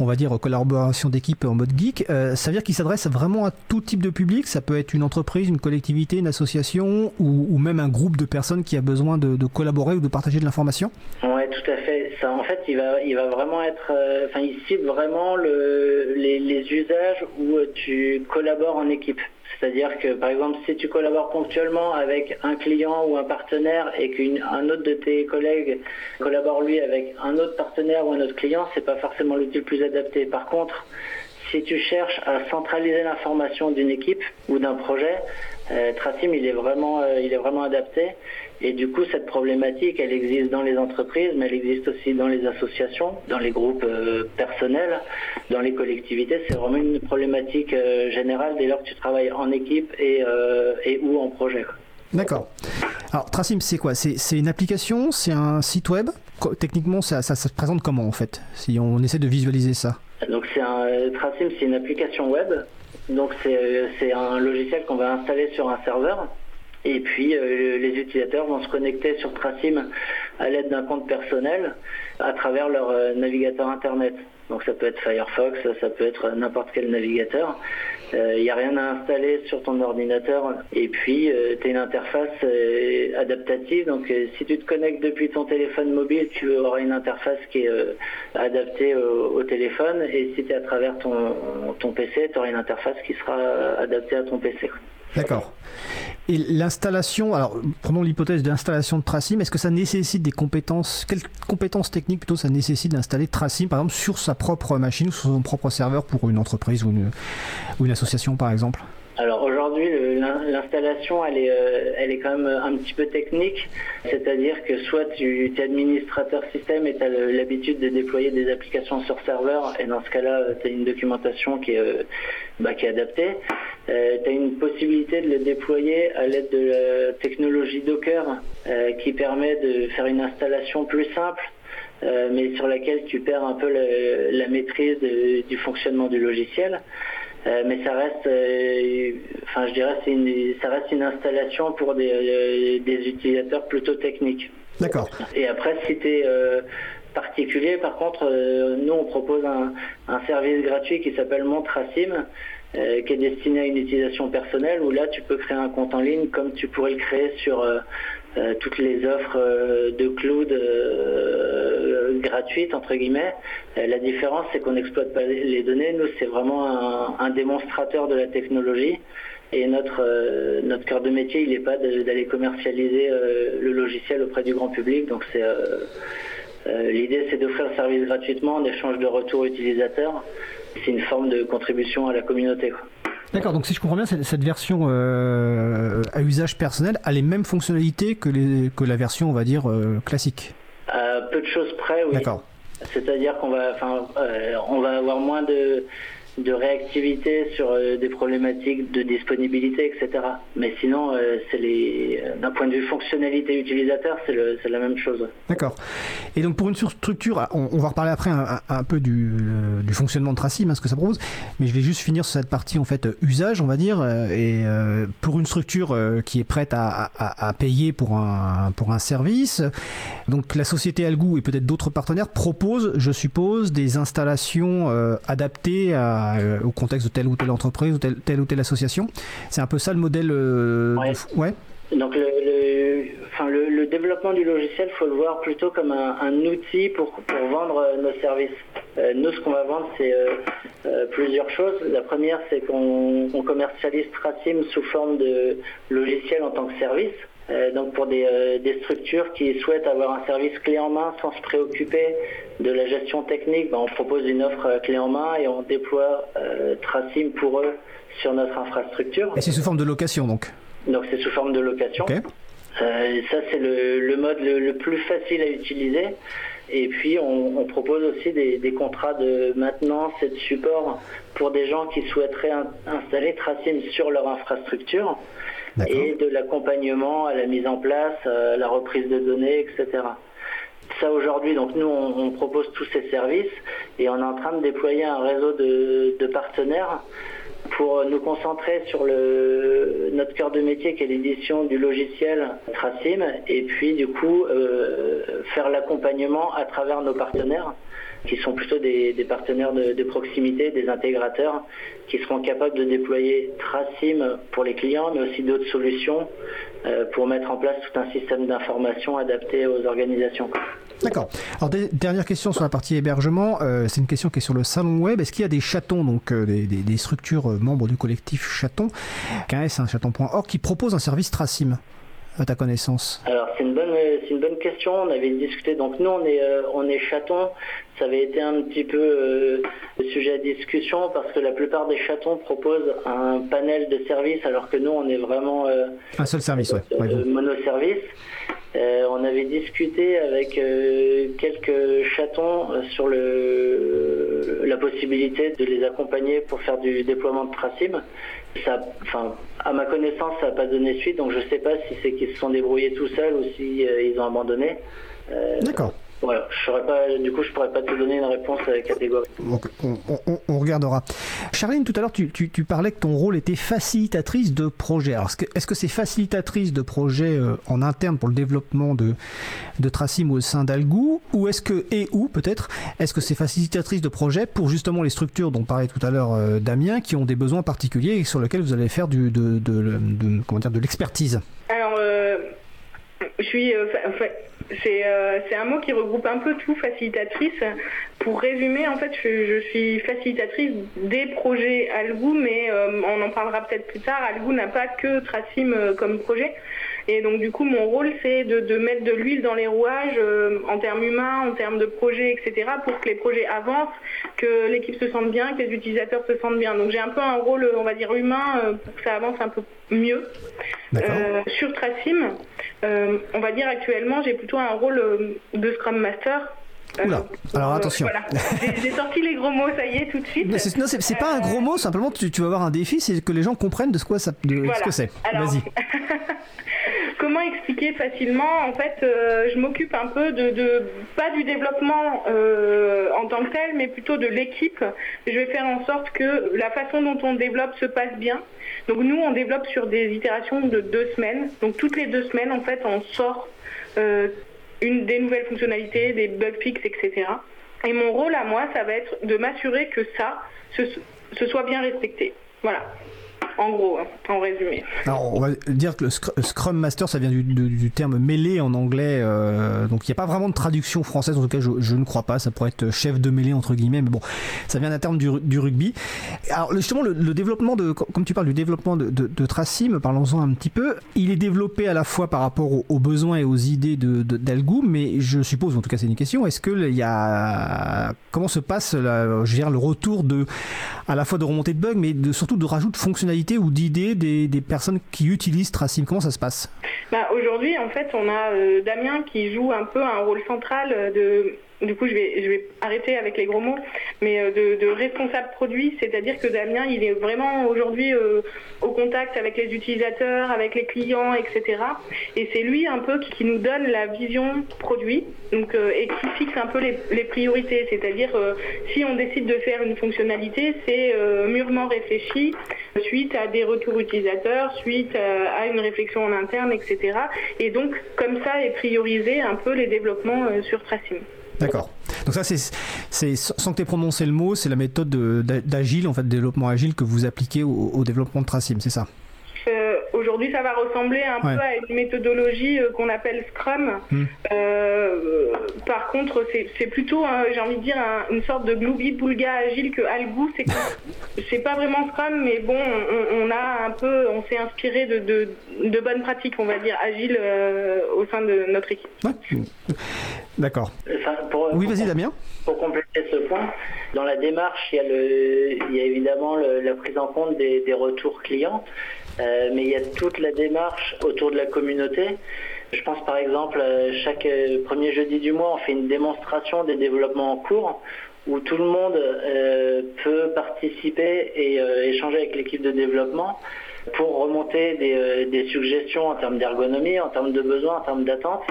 on va dire, collaboration d'équipe en mode geek. Euh, ça veut dire qu'il s'adresse vraiment à tout type de public. Ça peut être une entreprise, une collectivité, une association ou, même un groupe de personnes qui a besoin de, collaborer ou de partager de l'information. Ouais, tout à fait. En fait, il va, vraiment être, euh, enfin, il cible vraiment le, les, usages où tu collabores en équipe. C'est-à-dire que, par exemple, si tu collabores ponctuellement avec un client ou un partenaire et qu'un autre de tes collègues collabore lui avec un autre partenaire ou un autre client, c'est pas forcément l'outil le plus adapté. Par contre, si tu cherches à centraliser l'information d'une équipe ou d'un projet, euh, Tracim il est vraiment euh, il est vraiment adapté et du coup cette problématique elle existe dans les entreprises mais elle existe aussi dans les associations, dans les groupes euh, personnels, dans les collectivités, c'est vraiment une problématique générale dès lors que tu travailles en équipe et, et ou en projet. D'accord. Alors Tracim, c'est quoi? C'est une application? C'est un site web? Techniquement, ça, ça, ça se présente comment en fait Si on essaie de visualiser ça? Donc c'est un Tracim, c'est une application web. Donc c'est euh, c'est un logiciel qu'on va installer sur un serveur. Et puis euh, les utilisateurs vont se connecter sur Tracim à l'aide d'un compte personnel à travers leur euh, navigateur internet. Donc ça peut être Firefox, ça peut être n'importe quel navigateur. Il n'y a rien à installer sur ton ordinateur. Et puis tu as une interface euh, adaptative. Donc euh, si tu te connectes depuis ton téléphone mobile, tu auras une interface qui est euh, adaptée au, au téléphone. Et si tu es à travers ton, ton PC, tu auras une interface qui sera adaptée à ton PC. D'accord. Et l'installation, alors prenons l'hypothèse de l'installation de Tracim, est-ce que ça nécessite des compétences, quelles compétences techniques plutôt ça nécessite d'installer Tracim par exemple sur sa propre machine ou sur son propre serveur pour une entreprise ou une association par exemple? Alors aujourd'hui, l'installation, elle est, euh, elle est quand même un petit peu technique. C'est-à-dire que soit tu es administrateur système et tu as l'habitude de déployer des applications sur serveur, et dans ce cas-là, tu as une documentation qui est, euh, bah, qui est adaptée. tu as une possibilité de le déployer à l'aide de la technologie Docker euh, qui permet de faire une installation plus simple. euh, mais sur laquelle tu perds un peu la maîtrise du fonctionnement du logiciel. Euh, mais ça reste, euh, enfin je dirais, une, ça reste une installation pour des, euh, des utilisateurs plutôt techniques. D'accord. Et après, si tu es particulier, par contre, nous on propose un, un service gratuit qui s'appelle Montracim, euh, qui est destiné à une utilisation personnelle, où là tu peux créer un compte en ligne comme tu pourrais le créer sur euh, toutes les offres euh, de cloud euh, gratuites, entre guillemets. La différence, c'est qu'on n'exploite pas les données. Nous, c'est vraiment un, démonstrateur de la technologie. Et notre, notre cœur de métier, il n'est pas d'aller commercialiser le logiciel auprès du grand public. Donc, c'est l'idée, c'est d'offrir le service gratuitement en échange de retour utilisateur. C'est une forme de contribution à la communauté. quoi. D'accord, donc si je comprends bien, cette, cette version euh, à usage personnel a les mêmes fonctionnalités que, les, que la version, on va dire, euh, classique. Peu de choses près, oui. D'accord. C'est-à-dire qu'on va, enfin, euh, on va avoir moins de, de réactivité sur euh, des problématiques de disponibilité, etc. Mais sinon, euh, les, euh, d'un point de vue fonctionnalité utilisateur, c'est, le, la même chose. D'accord. Et donc pour une structure, on, va reparler après un, peu du, fonctionnement de Tracim, hein, ce que ça propose, mais je vais juste finir sur cette partie en fait usage, on va dire. Et pour une structure qui est prête à, à- payer pour un, pour un service, donc la société Algou et peut-être d'autres partenaires proposent, je suppose, des installations adaptées à, euh, au contexte de telle ou telle entreprise ou telle, telle ou telle association. C'est un peu ça le modèle. euh, Ouais. Donc le, le, enfin, le, le développement du logiciel, faut le voir plutôt comme un, un outil pour, pour vendre euh, nos services. Euh, nous, ce qu'on va vendre, c'est euh, euh, plusieurs choses. La première, c'est qu'on on commercialise Tracim sous forme de logiciel en tant que service. Euh, donc pour des, euh, des structures qui souhaitent avoir un service clé en main sans se préoccuper de la gestion technique, ben, on propose une offre euh, clé en main et on déploie Tracim pour eux sur notre infrastructure. Et c'est sous forme de location donc. Donc c'est sous forme de location. Euh, ça c'est le, le mode le, le plus facile à utiliser. Et puis on, on propose aussi des, des contrats de maintenance et de support pour des gens qui souhaiteraient in- installer Tracim sur leur infrastructure. Et de l'accompagnement à la mise en place, à la reprise de données, etc. Ça aujourd'hui, donc nous on, propose tous ces services et on est en train de déployer un réseau de, de partenaires pour nous concentrer sur le, notre cœur de métier qui est l'édition du logiciel Tracim et puis du coup euh, faire l'accompagnement à travers nos partenaires qui sont plutôt des, des partenaires de, de proximité, des intégrateurs qui seront capables de déployer Tracim pour les clients mais aussi d'autres solutions euh, pour mettre en place tout un système d'information adapté aux organisations. D'accord. Alors dernière question sur la partie hébergement, euh, c'est une question qui est sur le salon web. Est-ce qu'il y a des chatons, donc euh, des, des- des structures membres du collectif chaton, KS, hein, chaton.org, qui proposent un service Tracim à ta connaissance? Alors c'est une bonne c'est une bonne question. On avait discuté. Donc nous on est euh, on est chatons. Ça avait été un petit peu euh, sujet à discussion parce que la plupart des chatons proposent un panel de services alors que nous on est vraiment euh, Un seul service, ouais. Ouais, euh, monoservice. Euh, on avait discuté avec quelques chatons sur le, la possibilité de les accompagner pour faire du déploiement de Tracim. Ça, enfin, à ma connaissance, ça n'a pas donné suite, donc je ne sais pas si c'est qu'ils se sont débrouillés tout seuls ou si ils ont abandonné. D'accord. Voilà, je saurais pas, du coup, je pourrais pas te donner une réponse euh, catégorique. Donc, on, on- on- on regardera. Charline, tout à l'heure, tu, tu- tu parlais que ton rôle était facilitatrice de projet. Alors, est-ce que est-ce que c'est facilitatrice de projet euh, en interne pour le développement de, de Tracim au sein d'Algou? Ou est-ce que, et ou peut-être, est-ce que c'est facilitatrice de projet pour justement les structures dont parlait tout à l'heure euh, Damien, qui ont des besoins particuliers et sur lesquels vous allez faire du, de, de, de- comment dire, de l'expertise? Alors, euh, euh, euh, c'est un mot qui regroupe un peu tout, facilitatrice. Pour résumer, en fait, je, suis facilitatrice des projets Algou, mais euh, on en parlera peut-être plus tard. Algou n'a pas que Tracim comme projet. Et donc, du coup, mon rôle, c'est de, de mettre de l'huile dans les rouages euh, en termes humains, en termes de projets, etc., pour que les projets avancent, que l'équipe se sente bien, que les utilisateurs se sentent bien. Donc, j'ai un peu un rôle, on va dire, humain euh, pour que ça avance un peu mieux. Euh, sur Tracim, on va dire actuellement, j'ai plutôt un rôle de Scrum Master. Oula, alors attention. voilà. J'ai- sorti les gros mots, ça y est, tout de suite. Mais Non, c'est pas un gros mot, simplement tu, tu vas avoir un défi, c'est que les gens comprennent de ce, quoi ça, de ce que c'est. Vas-y. Comment expliquer facilement En fait, euh, je m'occupe un peu de, pas du développement euh, en tant que tel, mais plutôt de l'équipe. Je vais faire en sorte que la façon dont on développe se passe bien. Donc nous, on développe sur des itérations de deux semaines. Donc toutes les deux semaines, en fait, on sort euh, une des nouvelles fonctionnalités, des bug fixes, etc. Et mon rôle à moi, ça va être de m'assurer que ça, ce, ce soit bien respecté. Voilà. En gros, en résumé. Alors, on va dire que le Scr- Scrum Master, ça vient du, terme mêlée en anglais, euh, donc il n'y a pas vraiment de traduction française, en tout cas je, ne crois pas, ça pourrait être chef de mêlée entre guillemets, mais bon, ça vient d'un terme du, rugby. Alors justement, le, développement de, comme tu parles du développement de, de, de Tracim, parlons-en un petit peu, il est développé à la fois par rapport aux, besoins et aux idées de, de- d'Algou, mais je suppose, en tout cas c'est une question, est-ce que il y a, comment se passe je veux le retour de, à la fois de remontée de bugs, mais de, surtout de rajout de fonctionnalités ou d'idées des, des personnes qui utilisent Tracim. Comment ça se passe? Bah, Aujourd'hui, en fait, on a euh, Damien qui joue un peu un rôle central euh, de du coup, je vais, arrêter avec les gros mots, mais euh, de, responsable produit, c'est-à-dire que Damien, il est vraiment aujourd'hui euh, au contact avec les utilisateurs, avec les clients, etc. Et c'est lui un peu qui, nous donne la vision produit, donc euh, et qui fixe un peu les, priorités, c'est-à-dire si on décide de faire une fonctionnalité, c'est mûrement réfléchi suite à des retours utilisateurs, suite à, à une réflexion en interne, etc. Et donc, comme ça, est priorisé un peu les développements sur Tracim. D'accord. Donc ça, c'est, sans que tu aies prononcé le mot, c'est la méthode de- d'a- d'agile, en fait, développement agile que vous appliquez au, au développement de Tracim, c'est ça? Euh, Aujourd'hui, ça va ressembler un Ouais. peu à une méthodologie euh, qu'on appelle Scrum. Hmm. Euh, par contre, c'est plutôt, hein, j'ai envie de dire, un- une sorte de gloubi boulga agile que Algou. C'est pas vraiment Scrum, mais bon, on, on a un peu, on s'est inspiré de, de, de bonnes pratiques, on va dire, agiles euh, au sein de notre équipe. Ouais. D'accord. Enfin, Oui, vas-y, Damien. Pour compléter ce point, dans la démarche, il y a, le, il y a évidemment le- la prise en compte des, des retours clients, euh, mais il y a toute la démarche autour de la communauté. Je pense par exemple, euh, chaque euh, premier jeudi du mois, on fait une démonstration des développements en cours où tout le monde peut participer et échanger avec l'équipe de développement pour remonter des, des suggestions en termes d'ergonomie, en termes de besoins, en termes d'attente.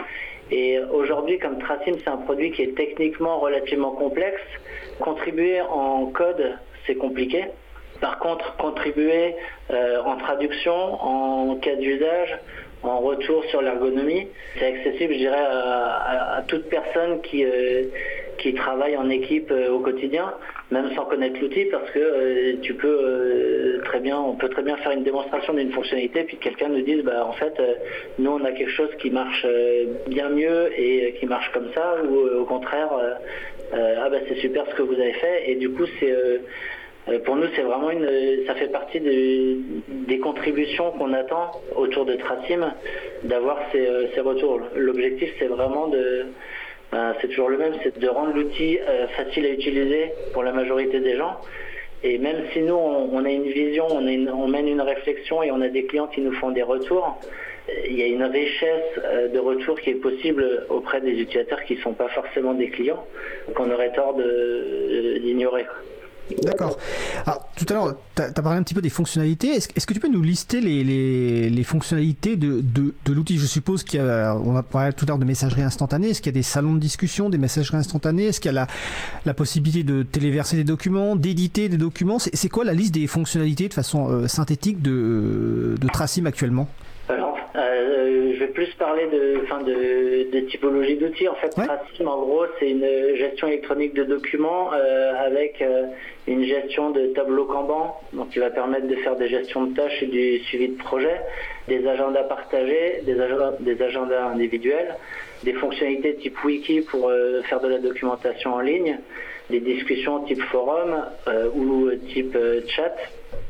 Et aujourd'hui, comme Tracim, c'est un produit qui est techniquement relativement complexe, contribuer en code, c'est compliqué. Par contre, contribuer euh, en traduction, en cas d'usage, en retour sur l'ergonomie, c'est accessible, je dirais, à, toute personne qui, euh, qui travaille en équipe euh, au quotidien, même sans connaître l'outil, parce que tu peux très bien, on peut très bien faire une démonstration d'une fonctionnalité, puis que quelqu'un nous dise, bah en fait, nous on a quelque chose qui marche bien mieux et qui marche comme ça, ou au contraire, ah bah c'est super ce que vous avez fait, et du coup c'est pour nous, c'est vraiment une, ça fait partie de- des contributions qu'on attend autour de Tracim, d'avoir ces, euh, ces retours. L'objectif, c'est vraiment de, ben, c'est toujours le même, c'est de rendre l'outil euh, facile à utiliser pour la majorité des gens. Et même si nous, on, a une vision, on, on mène une réflexion et on a des clients qui nous font des retours, euh, il y a une richesse euh, de retours qui est possible auprès des utilisateurs qui ne sont pas forcément des clients, qu'on aurait tort euh, d'ignorer. D'accord. Alors, tout à l'heure, tu as, parlé un petit peu des fonctionnalités. Est-ce que tu peux nous lister les, les, fonctionnalités de, de, l'outil? Je suppose qu'il y a, on parlé tout à l'heure de messagerie instantanée. Est-ce qu'il y a des salons de discussion, des messageries instantanées? Est-ce qu'il y a la, la possibilité de téléverser des documents, d'éditer des documents? C'est quoi la liste des fonctionnalités de façon euh, synthétique de, de Tracim actuellement? Je vais plus parler de, enfin de, de typologie d'outils. En fait, Ouais. Tracim, en gros, c'est une gestion électronique de documents euh, avec euh, une gestion de tableau Kanban, donc qui va permettre de faire des gestions de tâches et du suivi de projet, des agendas partagés, des agendas, des agendas individuels, des fonctionnalités type wiki pour euh, faire de la documentation en ligne, des discussions type forum ou type chat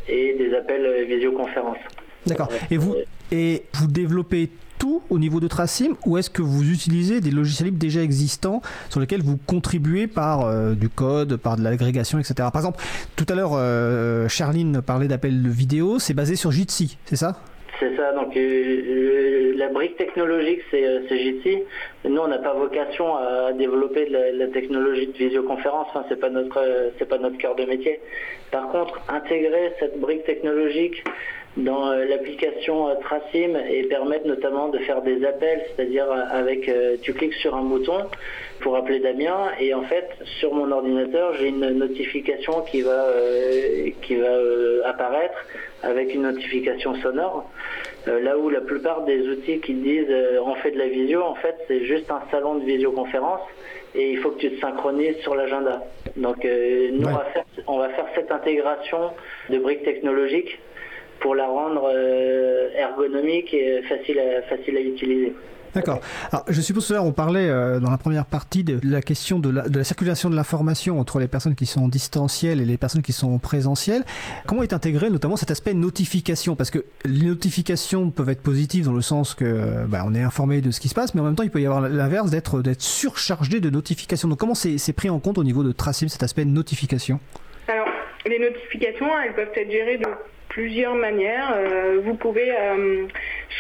et des appels visioconférence. D'accord. Et vous, et vous développez tout au niveau de Tracim ou est-ce que vous utilisez des logiciels libres déjà existants sur lesquels vous contribuez par euh, du code, par de l'agrégation, etc. Par exemple, tout à l'heure, euh, Charline parlait d'appels de vidéo, c'est basé sur Jitsi, c'est ça? C'est ça, donc euh, euh, la brique technologique c'est Jitsi. Nous on n'a pas vocation à développer de la, technologie de visioconférence, enfin, c'est pas notre pas notre cœur de métier. Par contre, intégrer cette brique technologique dans euh, l'application euh, Tracim et permettre notamment de faire des appels, c'est-à-dire euh, avec tu cliques sur un bouton pour appeler Damien et en fait sur mon ordinateur j'ai une notification qui va euh, qui va euh, apparaître avec une notification sonore. Euh, là où la plupart des outils qui disent on fait de la visio, en fait c'est juste un salon de visioconférence et il faut que tu te synchronises sur l'agenda. Donc nous Ouais. on, va faire, on va faire cette intégration de briques technologiques pour la rendre euh, ergonomique et facile à, facile à utiliser. D'accord. Alors, je suppose que là, on parlait euh, dans la première partie de la question de la, de la circulation de l'information entre les personnes qui sont en distanciel et les personnes qui sont en présentiel. Comment est intégré notamment cet aspect notification? Parce que les notifications peuvent être positives dans le sens que euh, bah, on est informé de ce qui se passe, mais en même temps, il peut y avoir l'inverse d'être d'être surchargé de notifications. Donc, comment c'est c'est pris en compte au niveau de Tracim cet aspect notification? Alors, les notifications, elles peuvent être gérées de plusieurs manières. Euh, vous pouvez euh,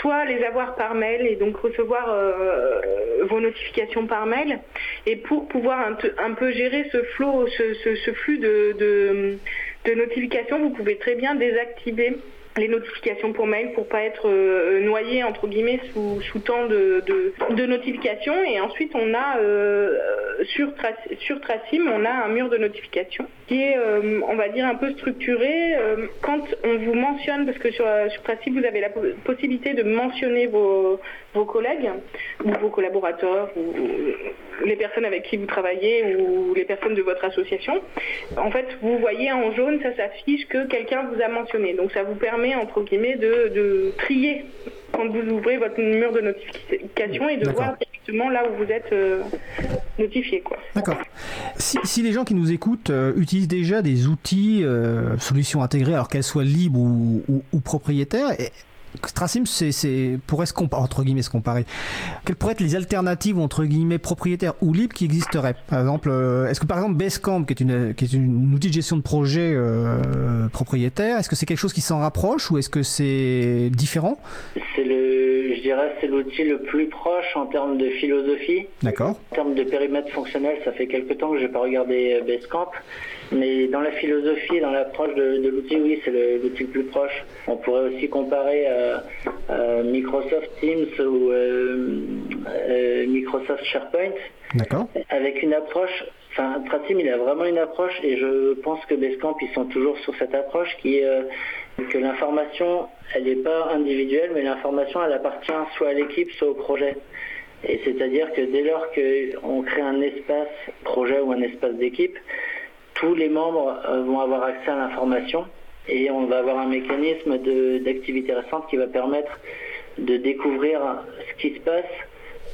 soit les avoir par mail et donc recevoir euh, vos notifications par mail. Et pour pouvoir un, peu gérer ce flot, ce, flux de notifications, vous pouvez très bien désactiver les notifications pour mail pour pas être euh, noyé entre guillemets sous, sous tant de, de- notifications et ensuite on a euh, sur, sur Tracim on a un mur de notifications qui est euh, on va dire un peu structuré. Quand on vous mentionne parce que sur, sur Tracim vous avez la po- possibilité de mentionner vos, vos collègues ou vos collaborateurs ou les personnes avec qui vous travaillez ou les personnes de votre association en fait, vous voyez en jaune, ça s'affiche que quelqu'un vous a mentionné. Donc ça vous permet, entre guillemets, de, de trier quand vous ouvrez votre mur de notification et de voir directement là où vous êtes euh, notifié. Quoi. D'accord. Si, si les gens qui nous écoutent euh, utilisent déjà des outils, euh, solutions intégrées, alors qu'elles soient libres ou, ou- ou propriétaires, et, Tracim, c'est, pourrait se comparer, entre guillemets, se comparer. Quelles pourraient être les alternatives, entre guillemets, propriétaires ou libres qui existeraient? Par exemple, euh, est-ce que par exemple Basecamp, qui est une, qui est une outil de gestion de projet euh, propriétaire, est-ce que c'est quelque chose qui s'en rapproche ou est-ce que c'est différent? C'est le, je dirais, c'est l'outil le plus proche en termes de philosophie. D'accord. En termes de périmètre fonctionnel, ça fait quelque temps que je n'ai pas regardé euh, Basecamp. Mais dans la philosophie, dans l'approche de, de l'outil, oui, c'est l'outil le plus proche. On pourrait aussi comparer à, à Microsoft Teams ou euh, euh, Microsoft SharePoint D'accord. avec une approche. Enfin, Tracim, il a vraiment une approche et je pense que Basecamp, ils sont toujours sur cette approche qui est euh, que l'information, elle n'est pas individuelle, mais l'information, elle appartient soit à l'équipe, soit au projet. Et c'est-à-dire que dès lors qu'on crée un espace projet ou un espace d'équipe, tous les membres euh, vont avoir accès à l'information et on va avoir un mécanisme d'activité récente qui va permettre de découvrir ce qui se passe,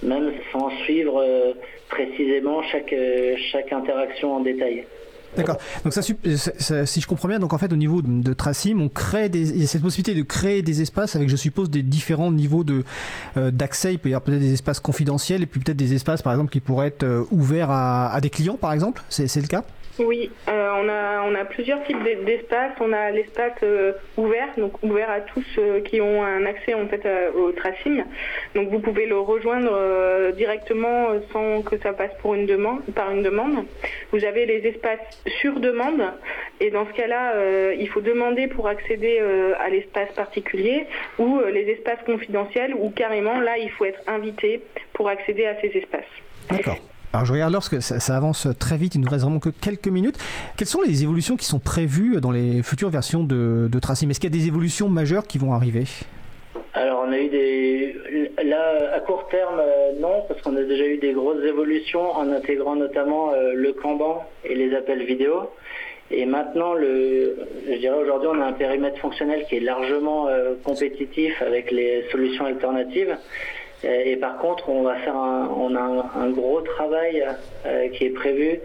même sans suivre euh, précisément chaque, euh, chaque interaction en détail. D'accord. Donc ça, si je comprends bien, donc en fait au niveau de, Tracim, on crée des, il y a cette possibilité de créer des espaces avec, je suppose, des différents niveaux de d'accès. Il peut y avoir peut-être des espaces confidentiels et puis peut-être des espaces, par exemple, qui pourraient être ouverts à, des clients, par exemple. C'est le cas? Oui, euh, on, a, on a plusieurs types d'e- d'espaces. On a l'espace euh, ouvert, donc ouvert à tous euh, qui ont un accès en fait au Tracim. Donc vous pouvez le rejoindre euh, directement sans que ça passe pour une demande, par une demande. Vous avez les espaces sur demande et dans ce cas-là, il faut demander pour accéder à l'espace particulier ou les espaces confidentiels où carrément là il faut être invité pour accéder à ces espaces. D'accord. Alors je regarde lorsque ça, avance très vite, il nous reste vraiment que quelques minutes. Quelles sont les évolutions qui sont prévues dans les futures versions de, de Tracim Est-ce qu'il y a des évolutions majeures qui vont arriver? Alors on a eu des... Là, à court terme, euh, non, parce qu'on a déjà eu des grosses évolutions en intégrant notamment euh, le Kanban et les appels vidéo. Et maintenant, le, je dirais aujourd'hui, on a un périmètre fonctionnel qui est largement euh, compétitif avec les solutions alternatives. Euh, Et par contre, on va faire un, on a un, un gros travail euh, qui est prévu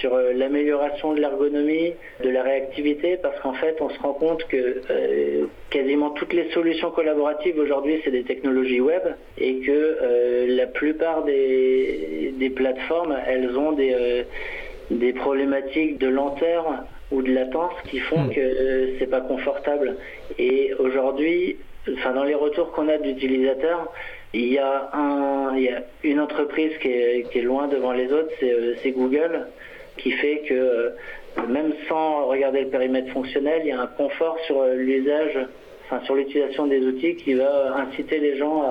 sur euh, l'amélioration de l'ergonomie, de la réactivité, parce qu'en fait, on se rend compte que euh, quasiment toutes les solutions collaboratives aujourd'hui, c'est des technologies web, et que euh, la plupart des, des plateformes, elles ont des, des problématiques de lenteur ou de latence qui font que euh, c'est pas confortable. Et aujourd'hui, enfin dans les retours qu'on a d'utilisateurs, il y a une entreprise qui est, loin devant les autres, c'est euh, Google, qui fait que euh, même sans regarder le périmètre fonctionnel, il y a un confort sur euh, l'usage, sur l'utilisation des outils qui va inciter les gens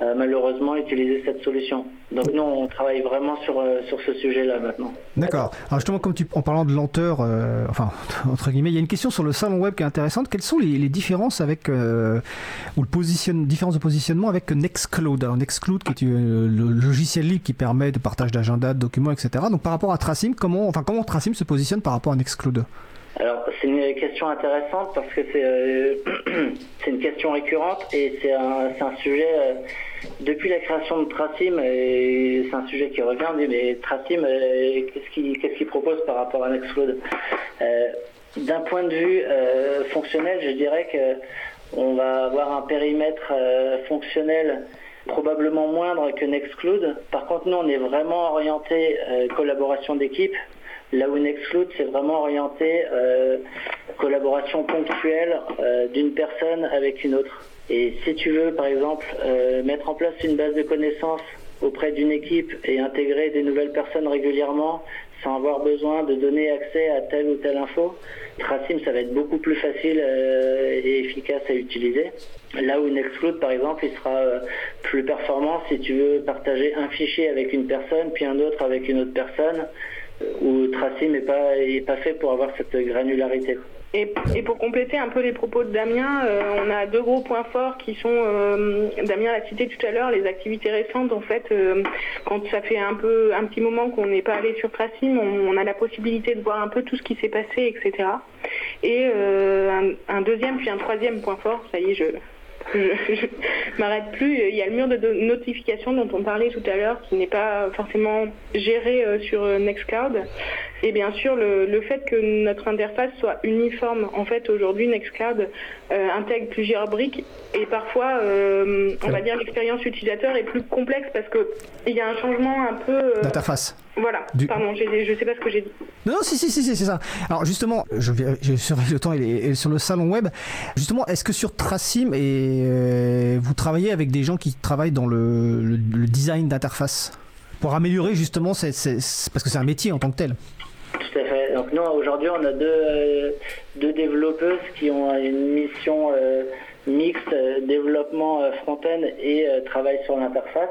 à malheureusement utiliser cette solution. Donc nous, on travaille vraiment sur, euh, sur ce sujet-là maintenant. D'accord. Alors justement, comme tu, en parlant de lenteur, euh, enfin entre guillemets, il y a une question sur le salon web qui est intéressante. Quelles sont les, différences avec euh, ou le différences de positionnement avec Nextcloud? Alors Nextcloud, qui est le logiciel libre qui permet de partage d'agenda, de documents, etc. Donc par rapport à Tracim, comment, enfin comment Tracim se positionne par rapport à Nextcloud? Alors, c'est une question intéressante parce que c'est euh, une question récurrente et c'est un, un sujet, euh, depuis la création de Tracim, c'est un sujet qui revient, on dit, mais Tracim, euh, qu'est-ce qu'il propose par rapport à Nextcloud D'un point de vue fonctionnel, je dirais que on va avoir un périmètre fonctionnel probablement moindre que Nextcloud. Par contre, nous, on est vraiment orienté collaboration d'équipe. Là où Nextcloud, c'est vraiment orienté euh, collaboration ponctuelle euh, d'une personne avec une autre. Et si tu veux, par exemple, euh, mettre en place une base de connaissances auprès d'une équipe et intégrer des nouvelles personnes régulièrement sans avoir besoin de donner accès à telle ou telle info, Tracim, ça va être beaucoup plus facile et efficace à utiliser. Là où Nextcloud, par exemple, il sera plus performant si tu veux partager un fichier avec une personne, puis un autre avec une autre personne, où Tracim n'est pas, pas fait pour avoir cette granularité. Et, et pour compléter un peu les propos de Damien, euh, on a deux gros points forts qui sont, euh, Damien l'a cité tout à l'heure, les activités récentes. En fait, euh, quand ça fait un peu un petit moment qu'on n'est pas allé sur Tracim, on, on a la possibilité de voir un peu tout ce qui s'est passé, etc. Et un, un deuxième puis un troisième point fort, ça y est, je, je, je m'arrête plus. Il y a le mur de notification dont on parlait tout à l'heure qui n'est pas forcément géré euh, sur euh, Nextcloud. Et bien sûr, le, le fait que notre interface soit uniforme. En fait, aujourd'hui, Nextcloud euh, intègre plusieurs briques et parfois, euh, on va dire, l'expérience utilisateur est plus complexe parce que il y a un changement un peu. euh, D'interface. Voilà. Du- Pardon, j'ai- je sais pas ce que j'ai dit. Non, non, si, si, si, si, c'est ça. Alors justement, je, vais, je surveille le temps et, les- et sur le salon web. Justement, est-ce que sur Tracim, et, euh, vous travaillez avec des gens qui travaillent dans le, le- le design d'interface pour améliorer justement, parce que c'est un métier en tant que tel. Tout à fait. Donc nous, aujourd'hui, on a deux, euh, deux développeuses qui ont une mission euh, mixte, euh, développement euh, front-end et euh, travail sur l'interface.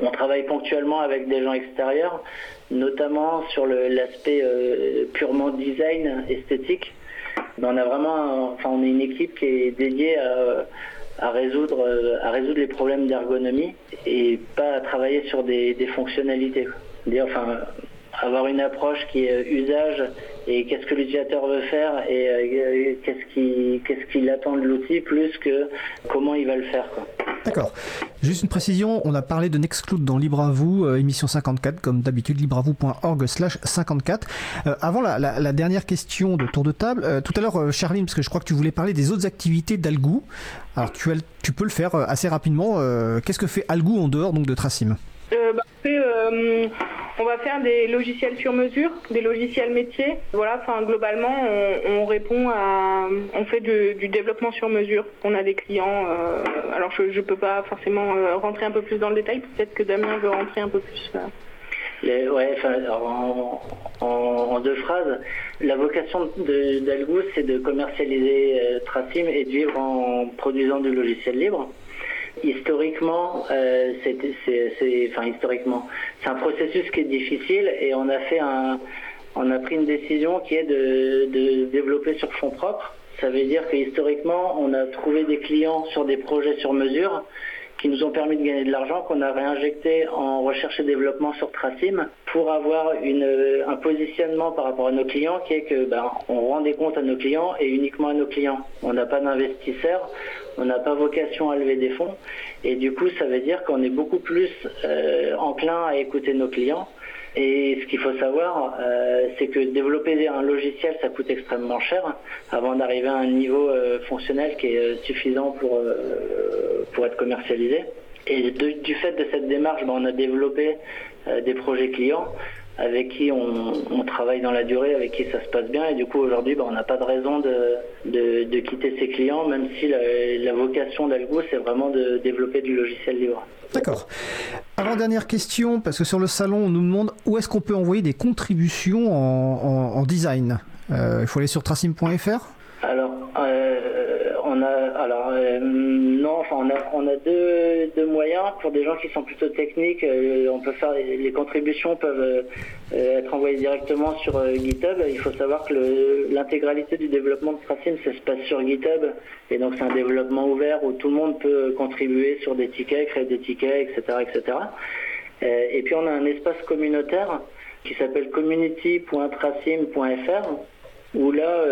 On travaille ponctuellement avec des gens extérieurs, notamment sur l'aspect euh, purement design, esthétique. Mais on a vraiment, est une équipe qui est dédiée à, à résoudre, euh, à résoudre les problèmes d'ergonomie et pas à travailler sur des, fonctionnalités. Avoir une approche qui est euh, usage et qu'est-ce que l'utilisateur veut faire et euh, qu'est-ce qu'il qu'est-ce qu'il attend de l'outil plus que comment il va le faire. Quoi. D'accord. Juste une précision, on a parlé de Nextcloud dans Libre à vous, euh, émission 54, comme d'habitude, libreavou.org slash 54. Euh, avant la, la- la dernière question de tour de table, euh, tout à l'heure, Charline, parce que je crois que tu voulais parler des autres activités d'Algou. Alors tu, as- tu peux le faire assez rapidement. Euh, Qu'est-ce que fait Algou en dehors donc de Tracim? Euh, bah, on va faire des logiciels sur mesure, des logiciels métiers. Voilà, enfin globalement, on, on répond à, on fait du développement sur mesure. On a des clients. euh, alors je, je peux pas forcément euh, rentrer un peu plus dans le détail. Peut-être que Damien veut rentrer un peu plus. euh. Ouais, en, en- deux phrases, la vocation de- d'Algo, c'est de commercialiser Tracim et de vivre en produisant du logiciel libre. Historiquement, euh, c'est, enfin historiquement, c'est un processus qui est difficile et on a fait un, on a pris une décision qui est de, de développer sur fonds propres. Ça veut dire que historiquement, on a trouvé des clients sur des projets sur mesure qui nous ont permis de gagner de l'argent qu'on a réinjecté en recherche et développement sur Tracim pour avoir une, un positionnement par rapport à nos clients qui est que ben, on rend des comptes à nos clients et uniquement à nos clients. On n'a pas d'investisseurs, on n'a pas vocation à lever des fonds et du coup ça veut dire qu'on est beaucoup plus euh, enclin à écouter nos clients. Et ce qu'il faut savoir, euh, c'est que développer un logiciel, ça coûte extrêmement cher avant d'arriver à un niveau euh, fonctionnel qui est suffisant pour, être commercialisé. Et du fait de cette démarche, ben, on a développé des projets clients avec qui on, on travaille dans la durée, avec qui ça se passe bien. Et du coup, aujourd'hui, ben, on n'a pas de raison de, de, de quitter ces clients, même si la, la vocation d'Algo, c'est vraiment de développer du logiciel libre. D'accord. Avant dernière question, parce que sur le salon, on nous demande où est-ce qu'on peut envoyer des contributions en, en- en design. Euh, Il faut aller sur tracim.fr. Alors, euh, on a, alors euh, non, enfin, on a, deux, moyens pour des gens qui sont plutôt techniques. euh, on peut faire les contributions peuvent euh, être envoyées directement sur GitHub. Il faut savoir que l'intégralité du développement de Tracim, ça se passe sur GitHub, et donc c'est un développement ouvert où tout le monde peut contribuer sur des tickets, créer des tickets, etc., etc. Et puis on a un espace communautaire qui s'appelle community.tracim.fr où là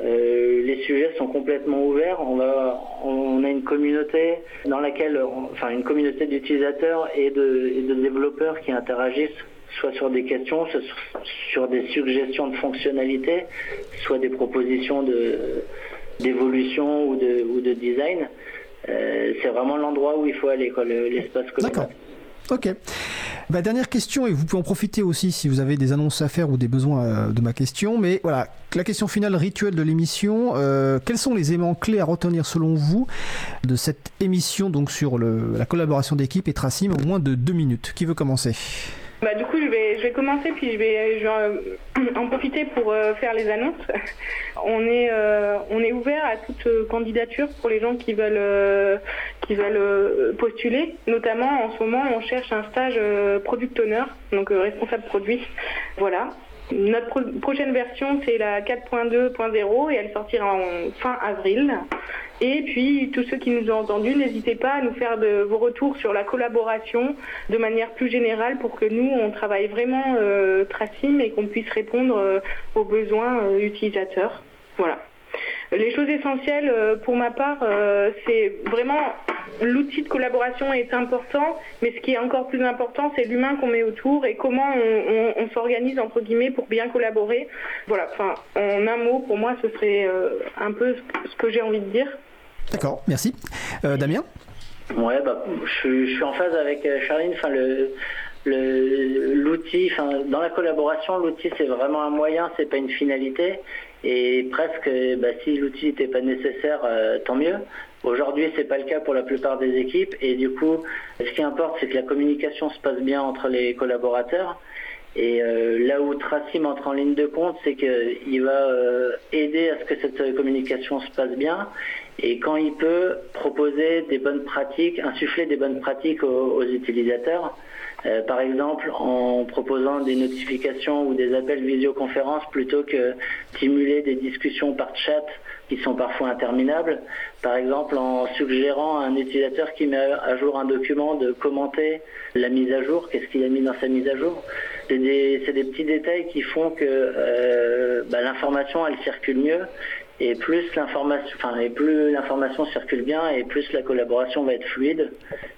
euh, les sujets sont complètement ouverts. On a une communauté dans laquelle, enfin une communauté d'utilisateurs et de, développeurs qui interagissent soit sur des questions, soit sur, des suggestions de fonctionnalités, soit des propositions d'évolution ou de, design. Euh, c'est vraiment l'endroit où il faut aller, l'espace communautaire. D'accord. Ok. Bah, dernière question, et vous pouvez en profiter aussi si vous avez des annonces à faire ou des besoins euh, de ma question. Mais voilà, la question finale rituelle de l'émission. euh, quels sont les éléments clés à retenir selon vous de cette émission donc sur le- la collaboration d'équipe et Tracim en moins de deux minutes? Qui veut commencer? Bah, du coup, je vais, je vais commencer, puis je vais, euh, en profiter pour euh, faire les annonces. On est, euh, on est ouvert à toute candidature pour les gens qui veulent, qui veulent postuler. Notamment, en ce moment, on cherche un stage product owner, donc responsable produit. Voilà. Notre pro- prochaine version, c'est la 4.2.0 et elle sortira en fin avril. Et puis, tous ceux qui nous ont entendus, n'hésitez pas à nous faire vos retours sur la collaboration de manière plus générale pour que nous, on travaille vraiment euh, Tracim et qu'on puisse répondre euh, aux besoins euh, utilisateurs. Voilà. Les choses essentielles, euh, pour ma part, euh, c'est vraiment l'outil de collaboration est important, mais ce qui est encore plus important, c'est l'humain qu'on met autour et comment on, on- on s'organise entre guillemets pour bien collaborer. Voilà. Enfin, en un mot, pour moi, ce serait euh, un peu ce que- j'ai envie de dire. D'accord, merci. Euh, Damien? Ouais, bah, je, suis- je suis en phase avec Charline. Enfin, le le- l'outil, enfin, dans la collaboration, l'outil c'est vraiment un moyen, c'est pas une finalité. Et presque, bah, si l'outil n'était pas nécessaire, euh, tant mieux. Aujourd'hui, c'est pas le cas pour la plupart des équipes. Et du coup, ce qui importe, c'est que la communication se passe bien entre les collaborateurs. Et euh, là où Tracim entre en ligne de compte, c'est qu'il va euh, aider à ce que cette communication se passe bien et quand il peut proposer des bonnes pratiques, insuffler des bonnes pratiques aux utilisateurs. Euh, par exemple, en proposant des notifications ou des appels visioconférence plutôt que stimuler des discussions par chat qui sont parfois interminables. Par exemple, en suggérant à un utilisateur qui met à jour un document de commenter la mise à jour, qu'est-ce qu'il a mis dans sa mise à jour? C'est des, petits détails qui font que euh, bah, l'information, elle circule mieux. Et plus l'information, enfin, et plus l'information circule bien, et plus la collaboration va être fluide.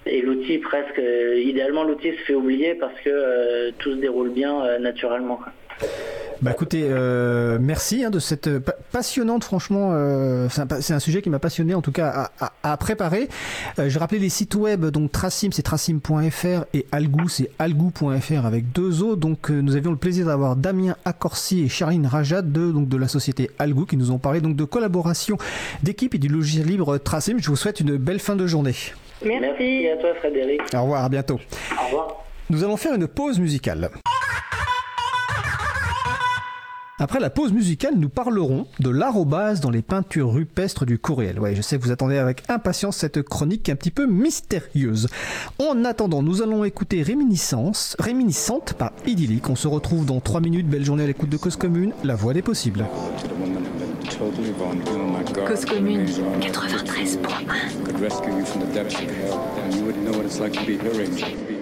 Et l'outil presque, euh, idéalement, l'outil se fait oublier parce que euh, tout se déroule bien euh, naturellement. Bah écoutez, euh, merci hein, de cette euh, pa- passionnante, franchement, euh, c'est un, pa- c'est un sujet qui m'a passionné en tout cas à, à- à préparer. Euh, je rappelais les sites web, donc Tracim c'est tracim.fr et Algou c'est algou.fr avec deux O. Donc euh, nous avions le plaisir d'avoir Damien Accorsi et Charline Rajat de, donc, de la société Algou qui nous ont parlé donc de collaboration d'équipe et du logiciel libre Tracim. Je vous souhaite une belle fin de journée. Merci. Merci à toi, Frédéric. Au revoir, à bientôt. Au revoir. Nous allons faire une pause musicale. Après la pause musicale, nous parlerons de l'arrobase dans les peintures rupestres du courriel. Ouais, je sais que vous attendez avec impatience cette chronique un petit peu mystérieuse. En attendant, nous allons écouter Réminiscence, Réminiscente par Idyllique. On se retrouve dans 3 minutes. Belle journée à l'écoute de Cause Commune, la voix des possibles. Cause commune 93.1.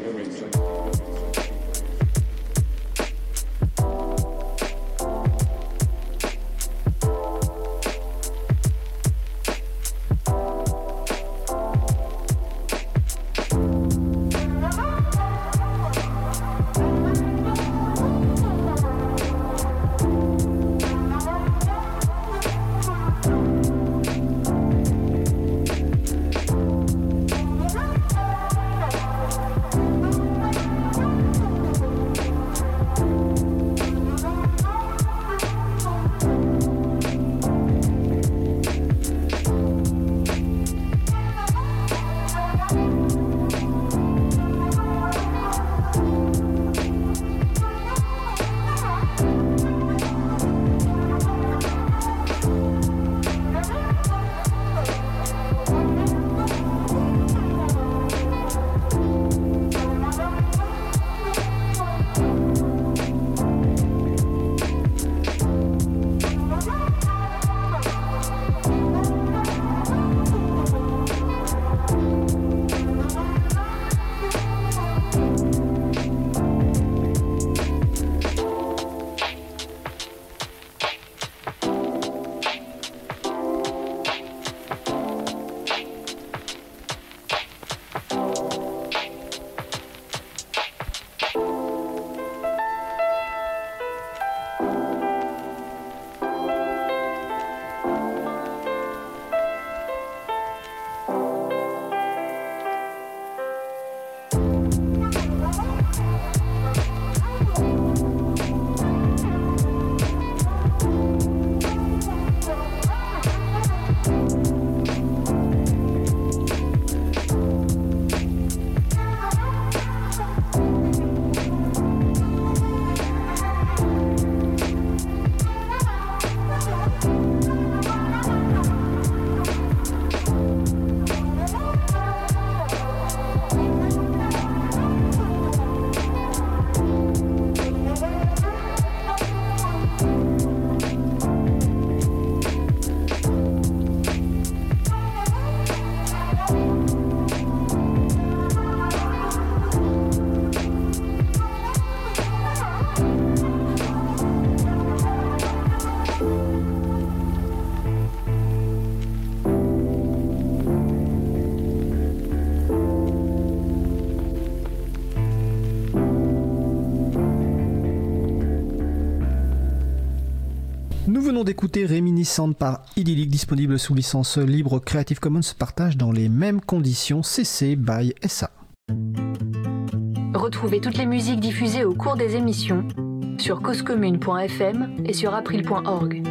venons d'écouter Réminiscente par Idyllic, disponible sous licence libre Creative Commons, partage dans les mêmes conditions CC by SA. Retrouvez toutes les musiques diffusées au cours des émissions sur causecommune.fm et sur april.org.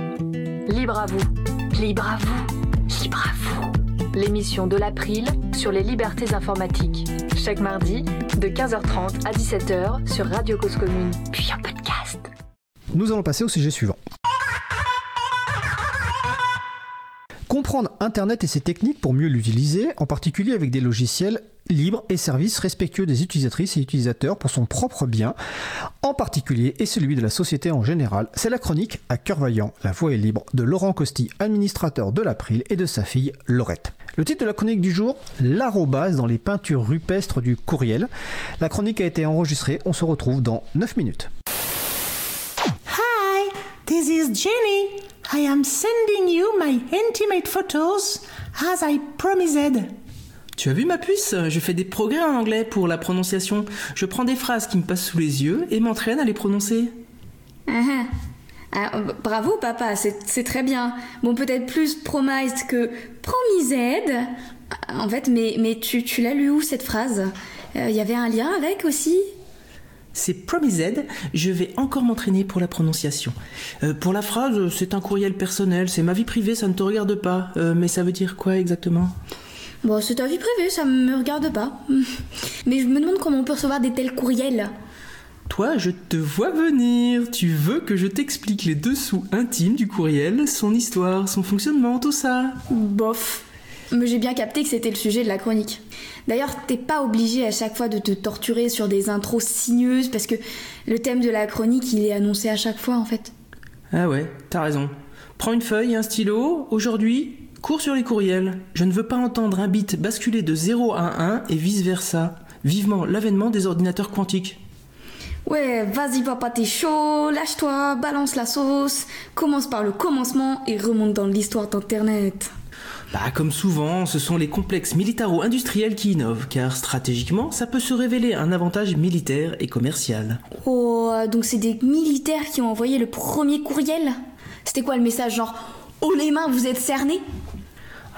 Libre à vous, libre à vous, libre à vous. L'émission de l'April sur les libertés informatiques. Chaque mardi, de 15h30 à 17h sur Radio Cause Commune, puis en podcast. Nous allons passer au sujet suivant. Internet et ses techniques pour mieux l'utiliser, en particulier avec des logiciels libres et services respectueux des utilisatrices et utilisateurs pour son propre bien, en particulier et celui de la société en général. C'est la chronique à cœur vaillant, la voix est libre de Laurent Costi, administrateur de l'April et de sa fille Laurette. Le titre de la chronique du jour, l'arrobase dans les peintures rupestres du courriel. La chronique a été enregistrée, on se retrouve dans 9 minutes. Hi, this is Jenny. I am sending you my intimate photos as I promised. Tu as vu ma puce? Je fais des progrès en anglais pour la prononciation. Je prends des phrases qui me passent sous les yeux et m'entraîne à les prononcer. Ah, ah, euh, bravo papa, c'est très bien. Bon, peut-être plus promised que promised. En fait, mais, mais tu, tu l'as lu où cette phrase? Il y avait un lien avec aussi? C'est promised, je vais encore m'entraîner pour la prononciation. Euh, pour la phrase, c'est un courriel personnel, c'est ma vie privée, ça ne te regarde pas. Euh, mais ça veut dire quoi exactement? Bon, c'est ta vie privée, ça me regarde pas. Mais je me demande comment on peut recevoir des tels courriels. Toi, je te vois venir. Tu veux que je t'explique les dessous intimes du courriel, son histoire, son fonctionnement, tout ça? Bof. Mais j'ai bien capté que c'était le sujet de la chronique. D'ailleurs, t'es pas obligé à chaque fois de te torturer sur des intros sinueuses parce que le thème de la chronique, il est annoncé à chaque fois en fait. Ah ouais, t'as raison. Prends une feuille et un stylo. Aujourd'hui, cours sur les courriels. Je ne veux pas entendre un bit basculer de 0 à 1 et vice-versa. Vivement l'avènement des ordinateurs quantiques. Ouais, vas-y papa, t'es chaud, lâche-toi, balance la sauce, commence par le commencement et remonte dans l'histoire d'Internet. Bah, comme souvent, ce sont les complexes militaro-industriels qui innovent, car stratégiquement, ça peut se révéler un avantage militaire et commercial. Oh, donc c'est des militaires qui ont envoyé le premier courriel? C'était quoi le message genre Oh les mains, vous êtes cernés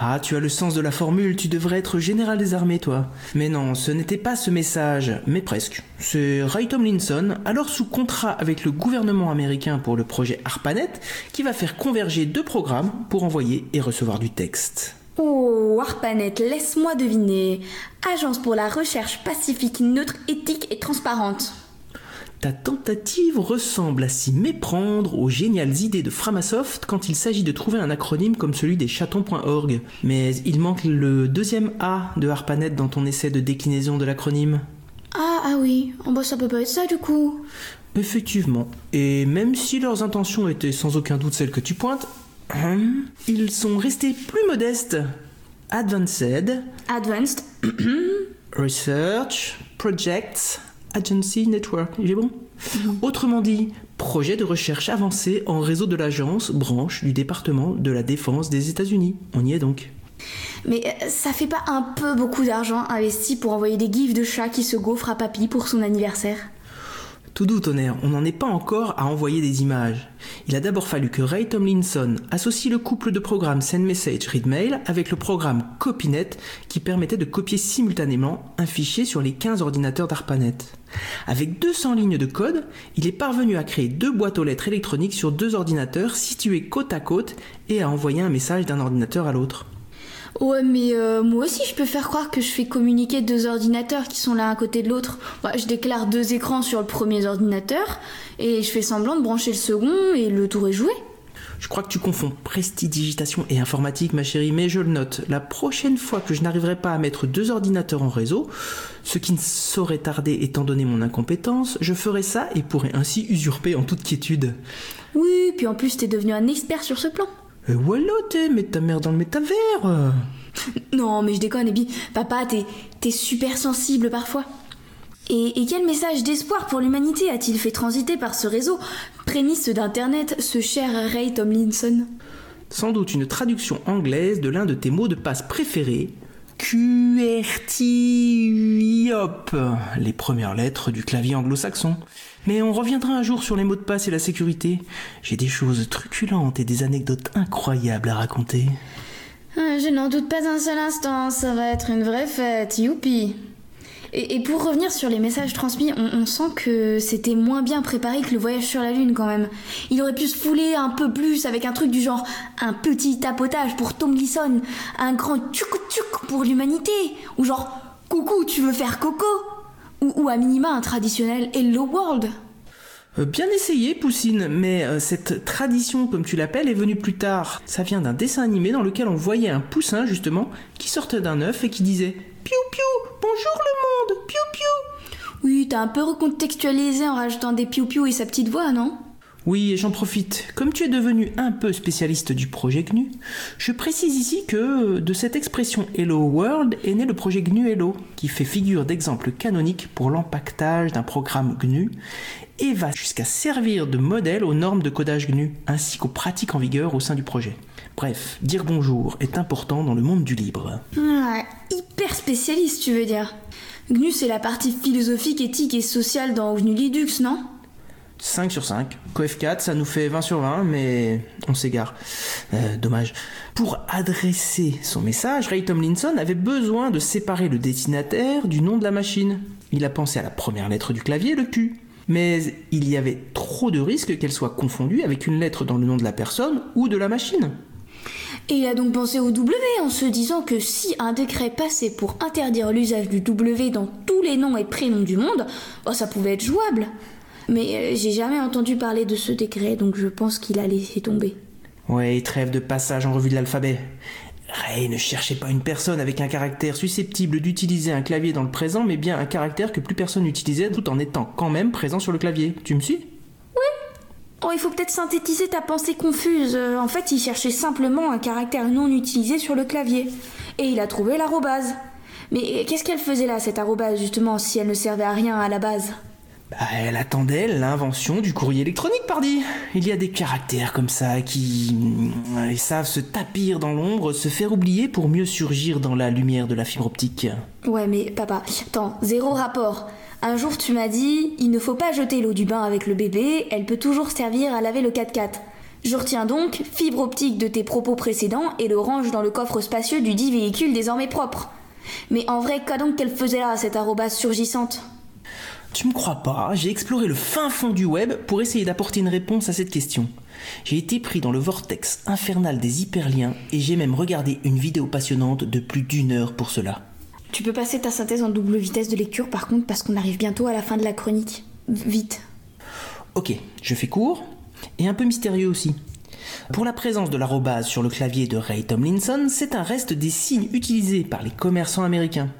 Ah, tu as le sens de la formule, tu devrais être général des armées, toi. Mais non, ce n'était pas ce message, mais presque. C'est Ray Tomlinson, alors sous contrat avec le gouvernement américain pour le projet ARPANET, qui va faire converger deux programmes pour envoyer et recevoir du texte. Oh, ARPANET, laisse-moi deviner. Agence pour la recherche pacifique, neutre, éthique et transparente. Ta tentative ressemble à s'y méprendre aux géniales idées de Framasoft quand il s'agit de trouver un acronyme comme celui des chatons.org. Mais il manque le deuxième A de ARPANET dans ton essai de déclinaison de l'acronyme. Ah, ah oui, oh, bah ça peut pas être ça du coup. Effectivement. Et même si leurs intentions étaient sans aucun doute celles que tu pointes, hum, ils sont restés plus modestes. Advanced, Advanced. Research, Projects, Agency Network. Est bon? Autrement dit, projet de recherche avancé en réseau de l'agence, branche du département de la défense des États-Unis. On y est donc. Mais euh, ça fait pas un peu beaucoup d'argent investi pour envoyer des gifs de chats qui se gaufrent à papy pour son anniversaire? Tout doux, tonnerre, on n'en est pas encore à envoyer des images. Il a d'abord fallu que Ray Tomlinson associe le couple de programmes SendMessage ReadMail avec le programme CopyNet qui permettait de copier simultanément un fichier sur les 15 ordinateurs d'ARPANET. Avec 200 lignes de code, il est parvenu à créer deux boîtes aux lettres électroniques sur deux ordinateurs situés côte à côte et à envoyer un message d'un ordinateur à l'autre. Ouais, mais euh, moi aussi je peux faire croire que je fais communiquer deux ordinateurs qui sont l'un à côté de l'autre. Bah, je déclare deux écrans sur le premier ordinateur et je fais semblant de brancher le second et le tour est joué. Je crois que tu confonds prestidigitation et informatique, ma chérie, mais je le note. La prochaine fois que je n'arriverai pas à mettre deux ordinateurs en réseau, ce qui ne saurait tarder étant donné mon incompétence, je ferai ça et pourrai ainsi usurper en toute quiétude. Oui, puis en plus t'es devenu un expert sur ce plan. Et voilà, t'es, mets ta mère dans le métavers. Non, mais je déconne, Ebi. Papa, t'es, t'es super sensible parfois. Et, et quel message d'espoir pour l'humanité a-t-il fait transiter par ce réseau, prémisse d'Internet, ce cher Ray Tomlinson? Sans doute une traduction anglaise de l'un de tes mots de passe préférés, hop, les premières lettres du clavier anglo-saxon. Mais on reviendra un jour sur les mots de passe et la sécurité. J'ai des choses truculentes et des anecdotes incroyables à raconter. Ah, Je n'en doute pas un seul instant, ça va être une vraie fête, youpi. Et, pour revenir sur les messages transmis, on, on sent que c'était moins bien préparé que le voyage sur la Lune quand même. Il aurait pu se fouler un peu plus avec un truc du genre un petit tapotage pour Tom Gleason, un grand tchouk tchouk pour l'humanité, ou genre coucou, tu veux faire coco? Ou, ou à minima un traditionnel Hello World. Euh, Bien essayé, Poussine, mais euh, cette tradition, comme tu l'appelles, est venue plus tard. Ça vient d'un dessin animé dans lequel on voyait un poussin, justement, qui sortait d'un œuf et qui disait Piou piou, bonjour le monde, piou piou. Oui, t'as un peu recontextualisé en rajoutant des piou-piou et sa petite voix, non? Oui, j'en profite. Comme tu es devenu un peu spécialiste du projet GNU, je précise ici que de cette expression Hello World est né le projet GNU Hello, qui fait figure d'exemple canonique pour l'empaquetage d'un programme GNU et va jusqu'à servir de modèle aux normes de codage GNU, ainsi qu'aux pratiques en vigueur au sein du projet. Bref, dire bonjour est important dans le monde du libre. Ouais, hyper spécialiste, tu veux dire. GNU, c'est la partie philosophique, éthique et sociale dans GNU Linux, non? 5 sur 5. Coef 4, ça nous fait 20 sur 20, mais on s'égare. Euh, dommage. Pour adresser son message, Ray Tomlinson avait besoin de séparer le destinataire du nom de la machine. Il a pensé à la première lettre du clavier, le Q. Mais il y avait trop de risques qu'elle soit confondue avec une lettre dans le nom de la personne ou de la machine. Et il a donc pensé au W en se disant que si un décret passait pour interdire l'usage du W dans tous les noms et prénoms du monde, oh, ça pouvait être jouable. Mais euh, j'ai jamais entendu parler de ce décret, donc je pense qu'il a laissé tomber. Ouais, trêve de passage en revue de l'alphabet. Ray ne cherchait pas une personne avec un caractère susceptible d'utiliser un clavier dans le présent, mais bien un caractère que plus personne n'utilisait tout en étant quand même présent sur le clavier. Tu me suis? Oh, il faut peut-être synthétiser ta pensée confuse. Euh, en fait, il cherchait simplement un caractère non utilisé sur le clavier. Et il a trouvé l'arrobase. Mais euh, qu'est-ce qu'elle faisait là, cette arrobase, justement, si elle ne servait à rien à la base? Bah, elle attendait l'invention du courrier électronique, pardi. Il y a des caractères comme ça qui euh, ils savent se tapir dans l'ombre, se faire oublier pour mieux surgir dans la lumière de la fibre optique. Ouais, mais papa, attends, zéro rapport. Un jour, tu m'as dit, il ne faut pas jeter l'eau du bain avec le bébé, elle peut toujours servir à laver le 4x4. Je retiens donc fibre optique de tes propos précédents et le range dans le coffre spacieux du dit véhicule désormais propre. Mais en vrai, quoi donc qu'elle faisait là, cette arrobase surgissante? Tu me crois pas J'ai exploré le fin fond du web pour essayer d'apporter une réponse à cette question. J'ai été pris dans le vortex infernal des hyperliens et j'ai même regardé une vidéo passionnante de plus d'une heure pour cela. Tu peux passer ta synthèse en double vitesse de lecture par contre parce qu'on arrive bientôt à la fin de la chronique. Vite. Ok, je fais court et un peu mystérieux aussi. Pour la présence de l'arrobase sur le clavier de Ray Tomlinson, c'est un reste des signes utilisés par les commerçants américains.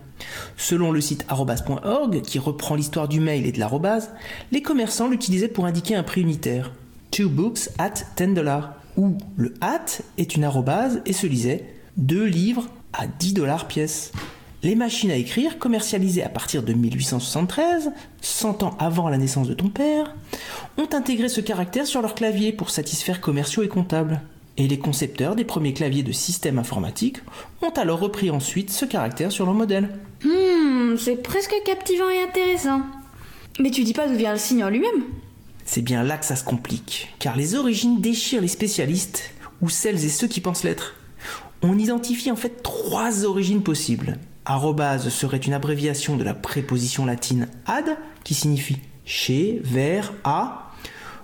Selon le site arrobase.org, qui reprend l'histoire du mail et de l'arrobase, les commerçants l'utilisaient pour indiquer un prix unitaire. Two books at 10 dollars. Où le at est une arrobase et se lisait deux livres à 10 dollars pièce. Les machines à écrire, commercialisées à partir de 1873, 100 ans avant la naissance de ton père, ont intégré ce caractère sur leur clavier pour satisfaire commerciaux et comptables. Et les concepteurs des premiers claviers de système informatique ont alors repris ensuite ce caractère sur leur modèle. Hmm, c'est presque captivant et intéressant. Mais tu dis pas d'où vient le signe en lui-même? C'est bien là que ça se complique, car les origines déchirent les spécialistes, ou celles et ceux qui pensent l'être. On identifie en fait trois origines possibles. Arrobase serait une abréviation de la préposition latine ad, qui signifie chez, vers, à.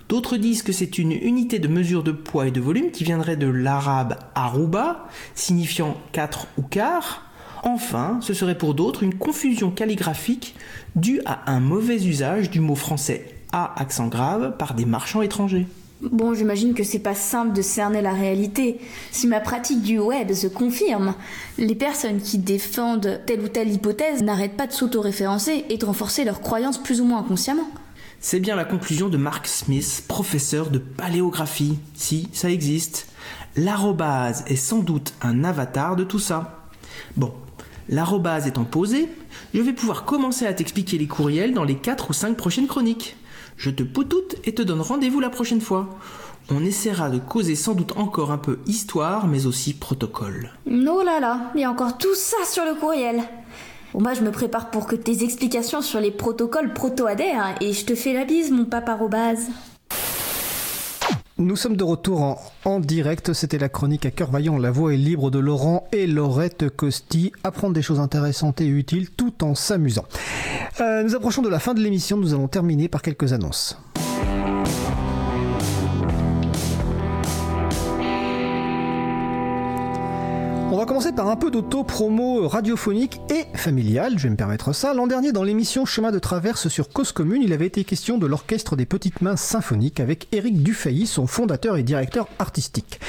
D'autres disent que c'est une unité de mesure de poids et de volume qui viendrait de l'arabe aruba, signifiant quatre ou quart. Enfin, ce serait pour d'autres une confusion calligraphique due à un mauvais usage du mot français à accent grave par des marchands étrangers. Bon, j'imagine que c'est pas simple de cerner la réalité. Si ma pratique du web se confirme, les personnes qui défendent telle ou telle hypothèse n'arrêtent pas de s'auto-référencer et de renforcer leurs croyances plus ou moins inconsciemment. C'est bien la conclusion de Mark Smith, professeur de paléographie. Si, ça existe. L'arrobase est sans doute un avatar de tout ça. Bon, L'arrobase étant posée, je vais pouvoir commencer à t'expliquer les courriels dans les 4 ou 5 prochaines chroniques. Je te poutoute et te donne rendez-vous la prochaine fois. On essaiera de causer sans doute encore un peu histoire, mais aussi protocole. Oh là là, il y a encore tout ça sur le courriel. Bon, moi, je me prépare pour que tes explications sur les protocoles proto-adhèrent et je te fais la bise, mon papa Robaz. Nous sommes de retour en, en direct. C'était la chronique à cœur vaillant. La voix est libre de Laurent et Laurette Costi. Apprendre des choses intéressantes et utiles tout en s'amusant. Euh, nous approchons de la fin de l'émission. Nous allons terminer par quelques annonces. Va commencer par un peu d'auto-promo radiophonique et familiale, je vais me permettre ça. L'an dernier, dans l'émission Chemin de traverse sur Cause Commune, il avait été question de l'Orchestre des Petites Mains Symphoniques avec Éric Dufay, son fondateur et directeur artistique.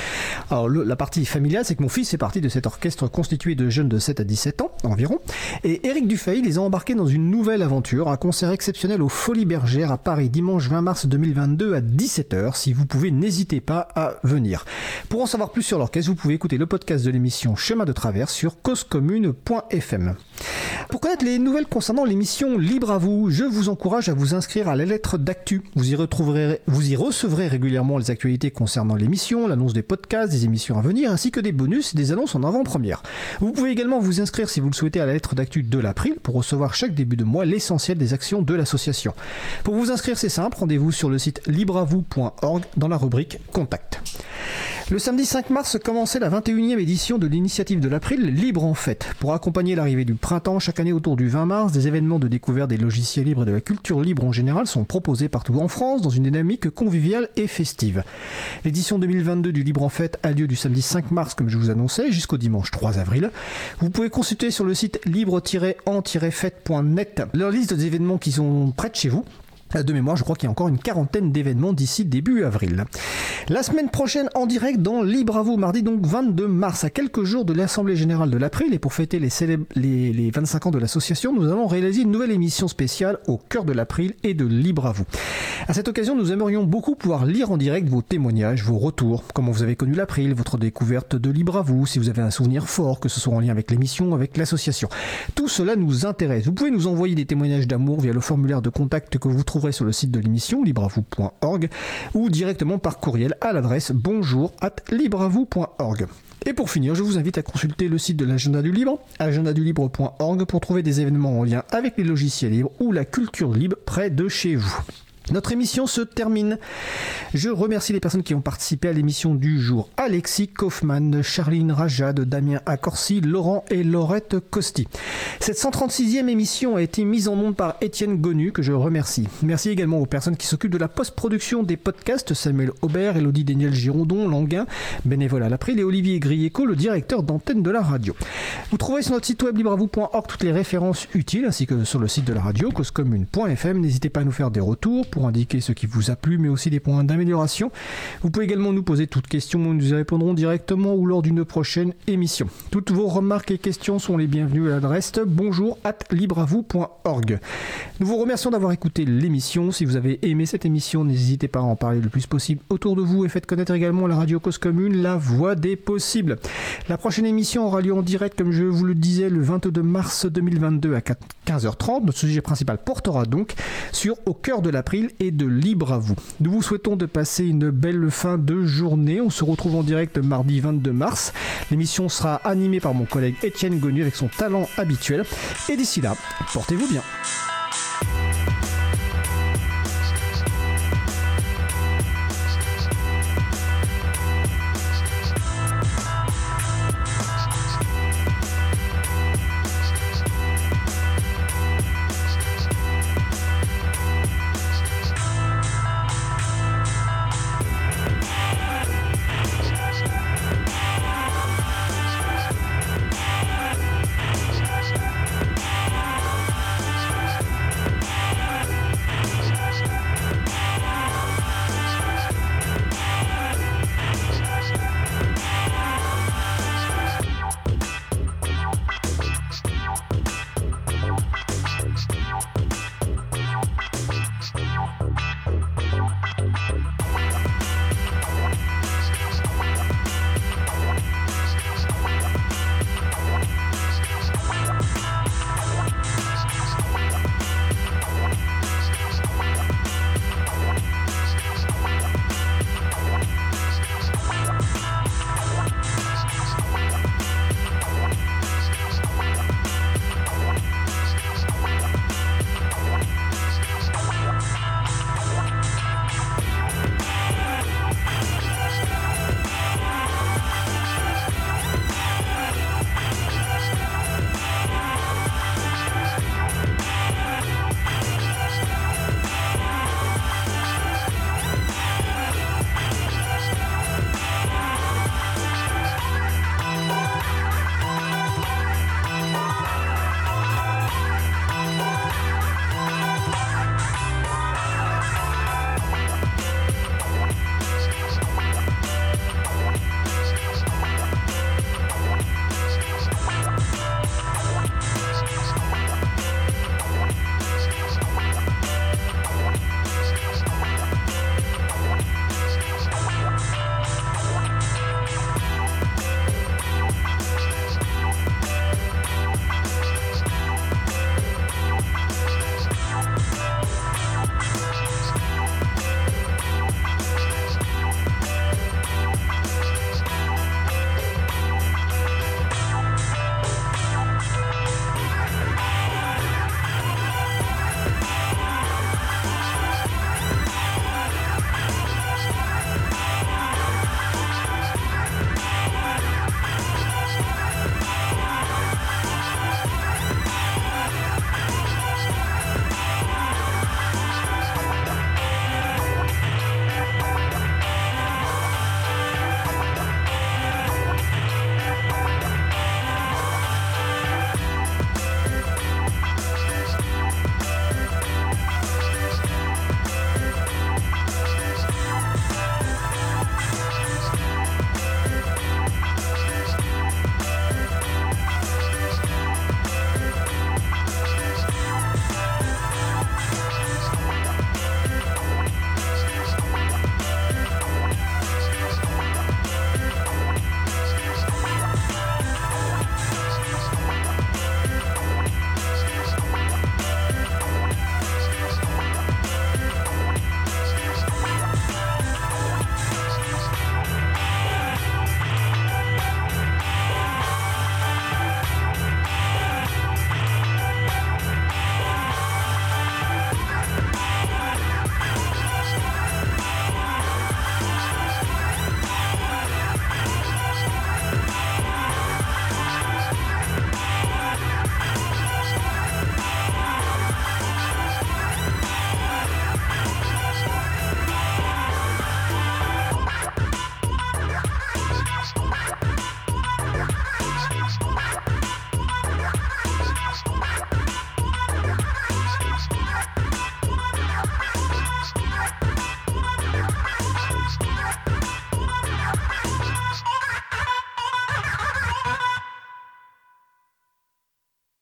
Alors, la partie familiale, c'est que mon fils est parti de cet orchestre constitué de jeunes de 7 à 17 ans environ. Et Éric Dufay les a embarqués dans une nouvelle aventure, un concert exceptionnel aux Folies Bergères à Paris dimanche 20 mars 2022 à 17h. Si vous pouvez, n'hésitez pas à venir. Pour en savoir plus sur l'orchestre, vous pouvez écouter le podcast de l'émission Chemin de Traverse sur causecommune.fm. Pour connaître les nouvelles concernant l'émission Libre à vous, je vous encourage à vous inscrire à la lettre d'actu. Vous y retrouverez, vous y recevrez régulièrement les actualités concernant l'émission, l'annonce des podcasts, des émissions à venir, ainsi que des bonus et des annonces en avant-première. Vous pouvez également vous inscrire si vous le souhaitez à la lettre d'actu de l'April pour recevoir chaque début de mois l'essentiel des actions de l'association. Pour vous inscrire, c'est simple, rendez-vous sur le site libreavou.org dans la rubrique Contact. Le samedi 5 mars commençait la 21e édition de l'initiative de l'April Libre en Fête. Pour accompagner l'arrivée du printemps, chaque année autour du 20 mars, des événements de découverte des logiciels libres et de la culture libre en général sont proposés partout en France dans une dynamique conviviale et festive. L'édition 2022 du Libre en Fête a lieu du samedi 5 mars, comme je vous annonçais, jusqu'au dimanche 3 avril. Vous pouvez consulter sur le site libre-en-fête.net leur liste des événements qui sont près de chez vous. De mémoire, je crois qu'il y a encore une quarantaine d'événements d'ici début avril. La semaine prochaine, en direct dans Libre à vous, mardi donc 22 mars, à quelques jours de l'Assemblée Générale de l'April, et pour fêter les, célèbres- les, les 25 ans de l'association, nous allons réaliser une nouvelle émission spéciale au cœur de l'April et de Libre à vous. À cette occasion, nous aimerions beaucoup pouvoir lire en direct vos témoignages, vos retours, comment vous avez connu l'April, votre découverte de Libre à vous, si vous avez un souvenir fort, que ce soit en lien avec l'émission, avec l'association. Tout cela nous intéresse. Vous pouvez nous envoyer des témoignages d'amour via le formulaire de contact que vous trouverez sur le site de l'émission libreavou.org ou directement par courriel à l'adresse bonjour at libreavou.org. Et pour finir, je vous invite à consulter le site de l'agenda du libre, agendadulibre.org pour trouver des événements en lien avec les logiciels libres ou la culture libre près de chez vous. Notre émission se termine. Je remercie les personnes qui ont participé à l'émission du jour. Alexis Kaufmann, Charline Rajad, Damien Accorsi, Laurent et Laurette Costi. Cette 136e émission a été mise en onde par Étienne Gonu, que je remercie. Merci également aux personnes qui s'occupent de la post-production des podcasts, Samuel Aubert, Elodie Daniel Girondon, Languin, bénévole à l'April, et Olivier Grieco, le directeur d'antenne de la radio. Vous trouverez sur notre site web libravou.org toutes les références utiles, ainsi que sur le site de la radio, causecommune.fm. N'hésitez pas à nous faire des retours pour indiquer ce qui vous a plu, mais aussi des points d'amélioration. Vous pouvez également nous poser toutes questions, nous y répondrons directement ou lors d'une prochaine émission. Toutes vos remarques et questions sont les bienvenues à l'adresse bonjour at libravou.org. Nous vous remercions d'avoir écouté l'émission. Si vous avez aimé cette émission, n'hésitez pas à en parler le plus possible autour de vous et faites connaître également la radio Cause Commune, la voix des possibles. La prochaine émission aura lieu en direct, comme je vous le disais, le 22 mars 2022 à 15h30. Notre sujet principal portera donc sur Au cœur de l'April et de Libre à vous. Nous vous souhaitons de passer une belle fin de journée. On se retrouve en direct mardi 22 mars. L'émission sera animée par mon collègue Étienne Gonu avec son talent habituel. Et d'ici là, portez-vous bien.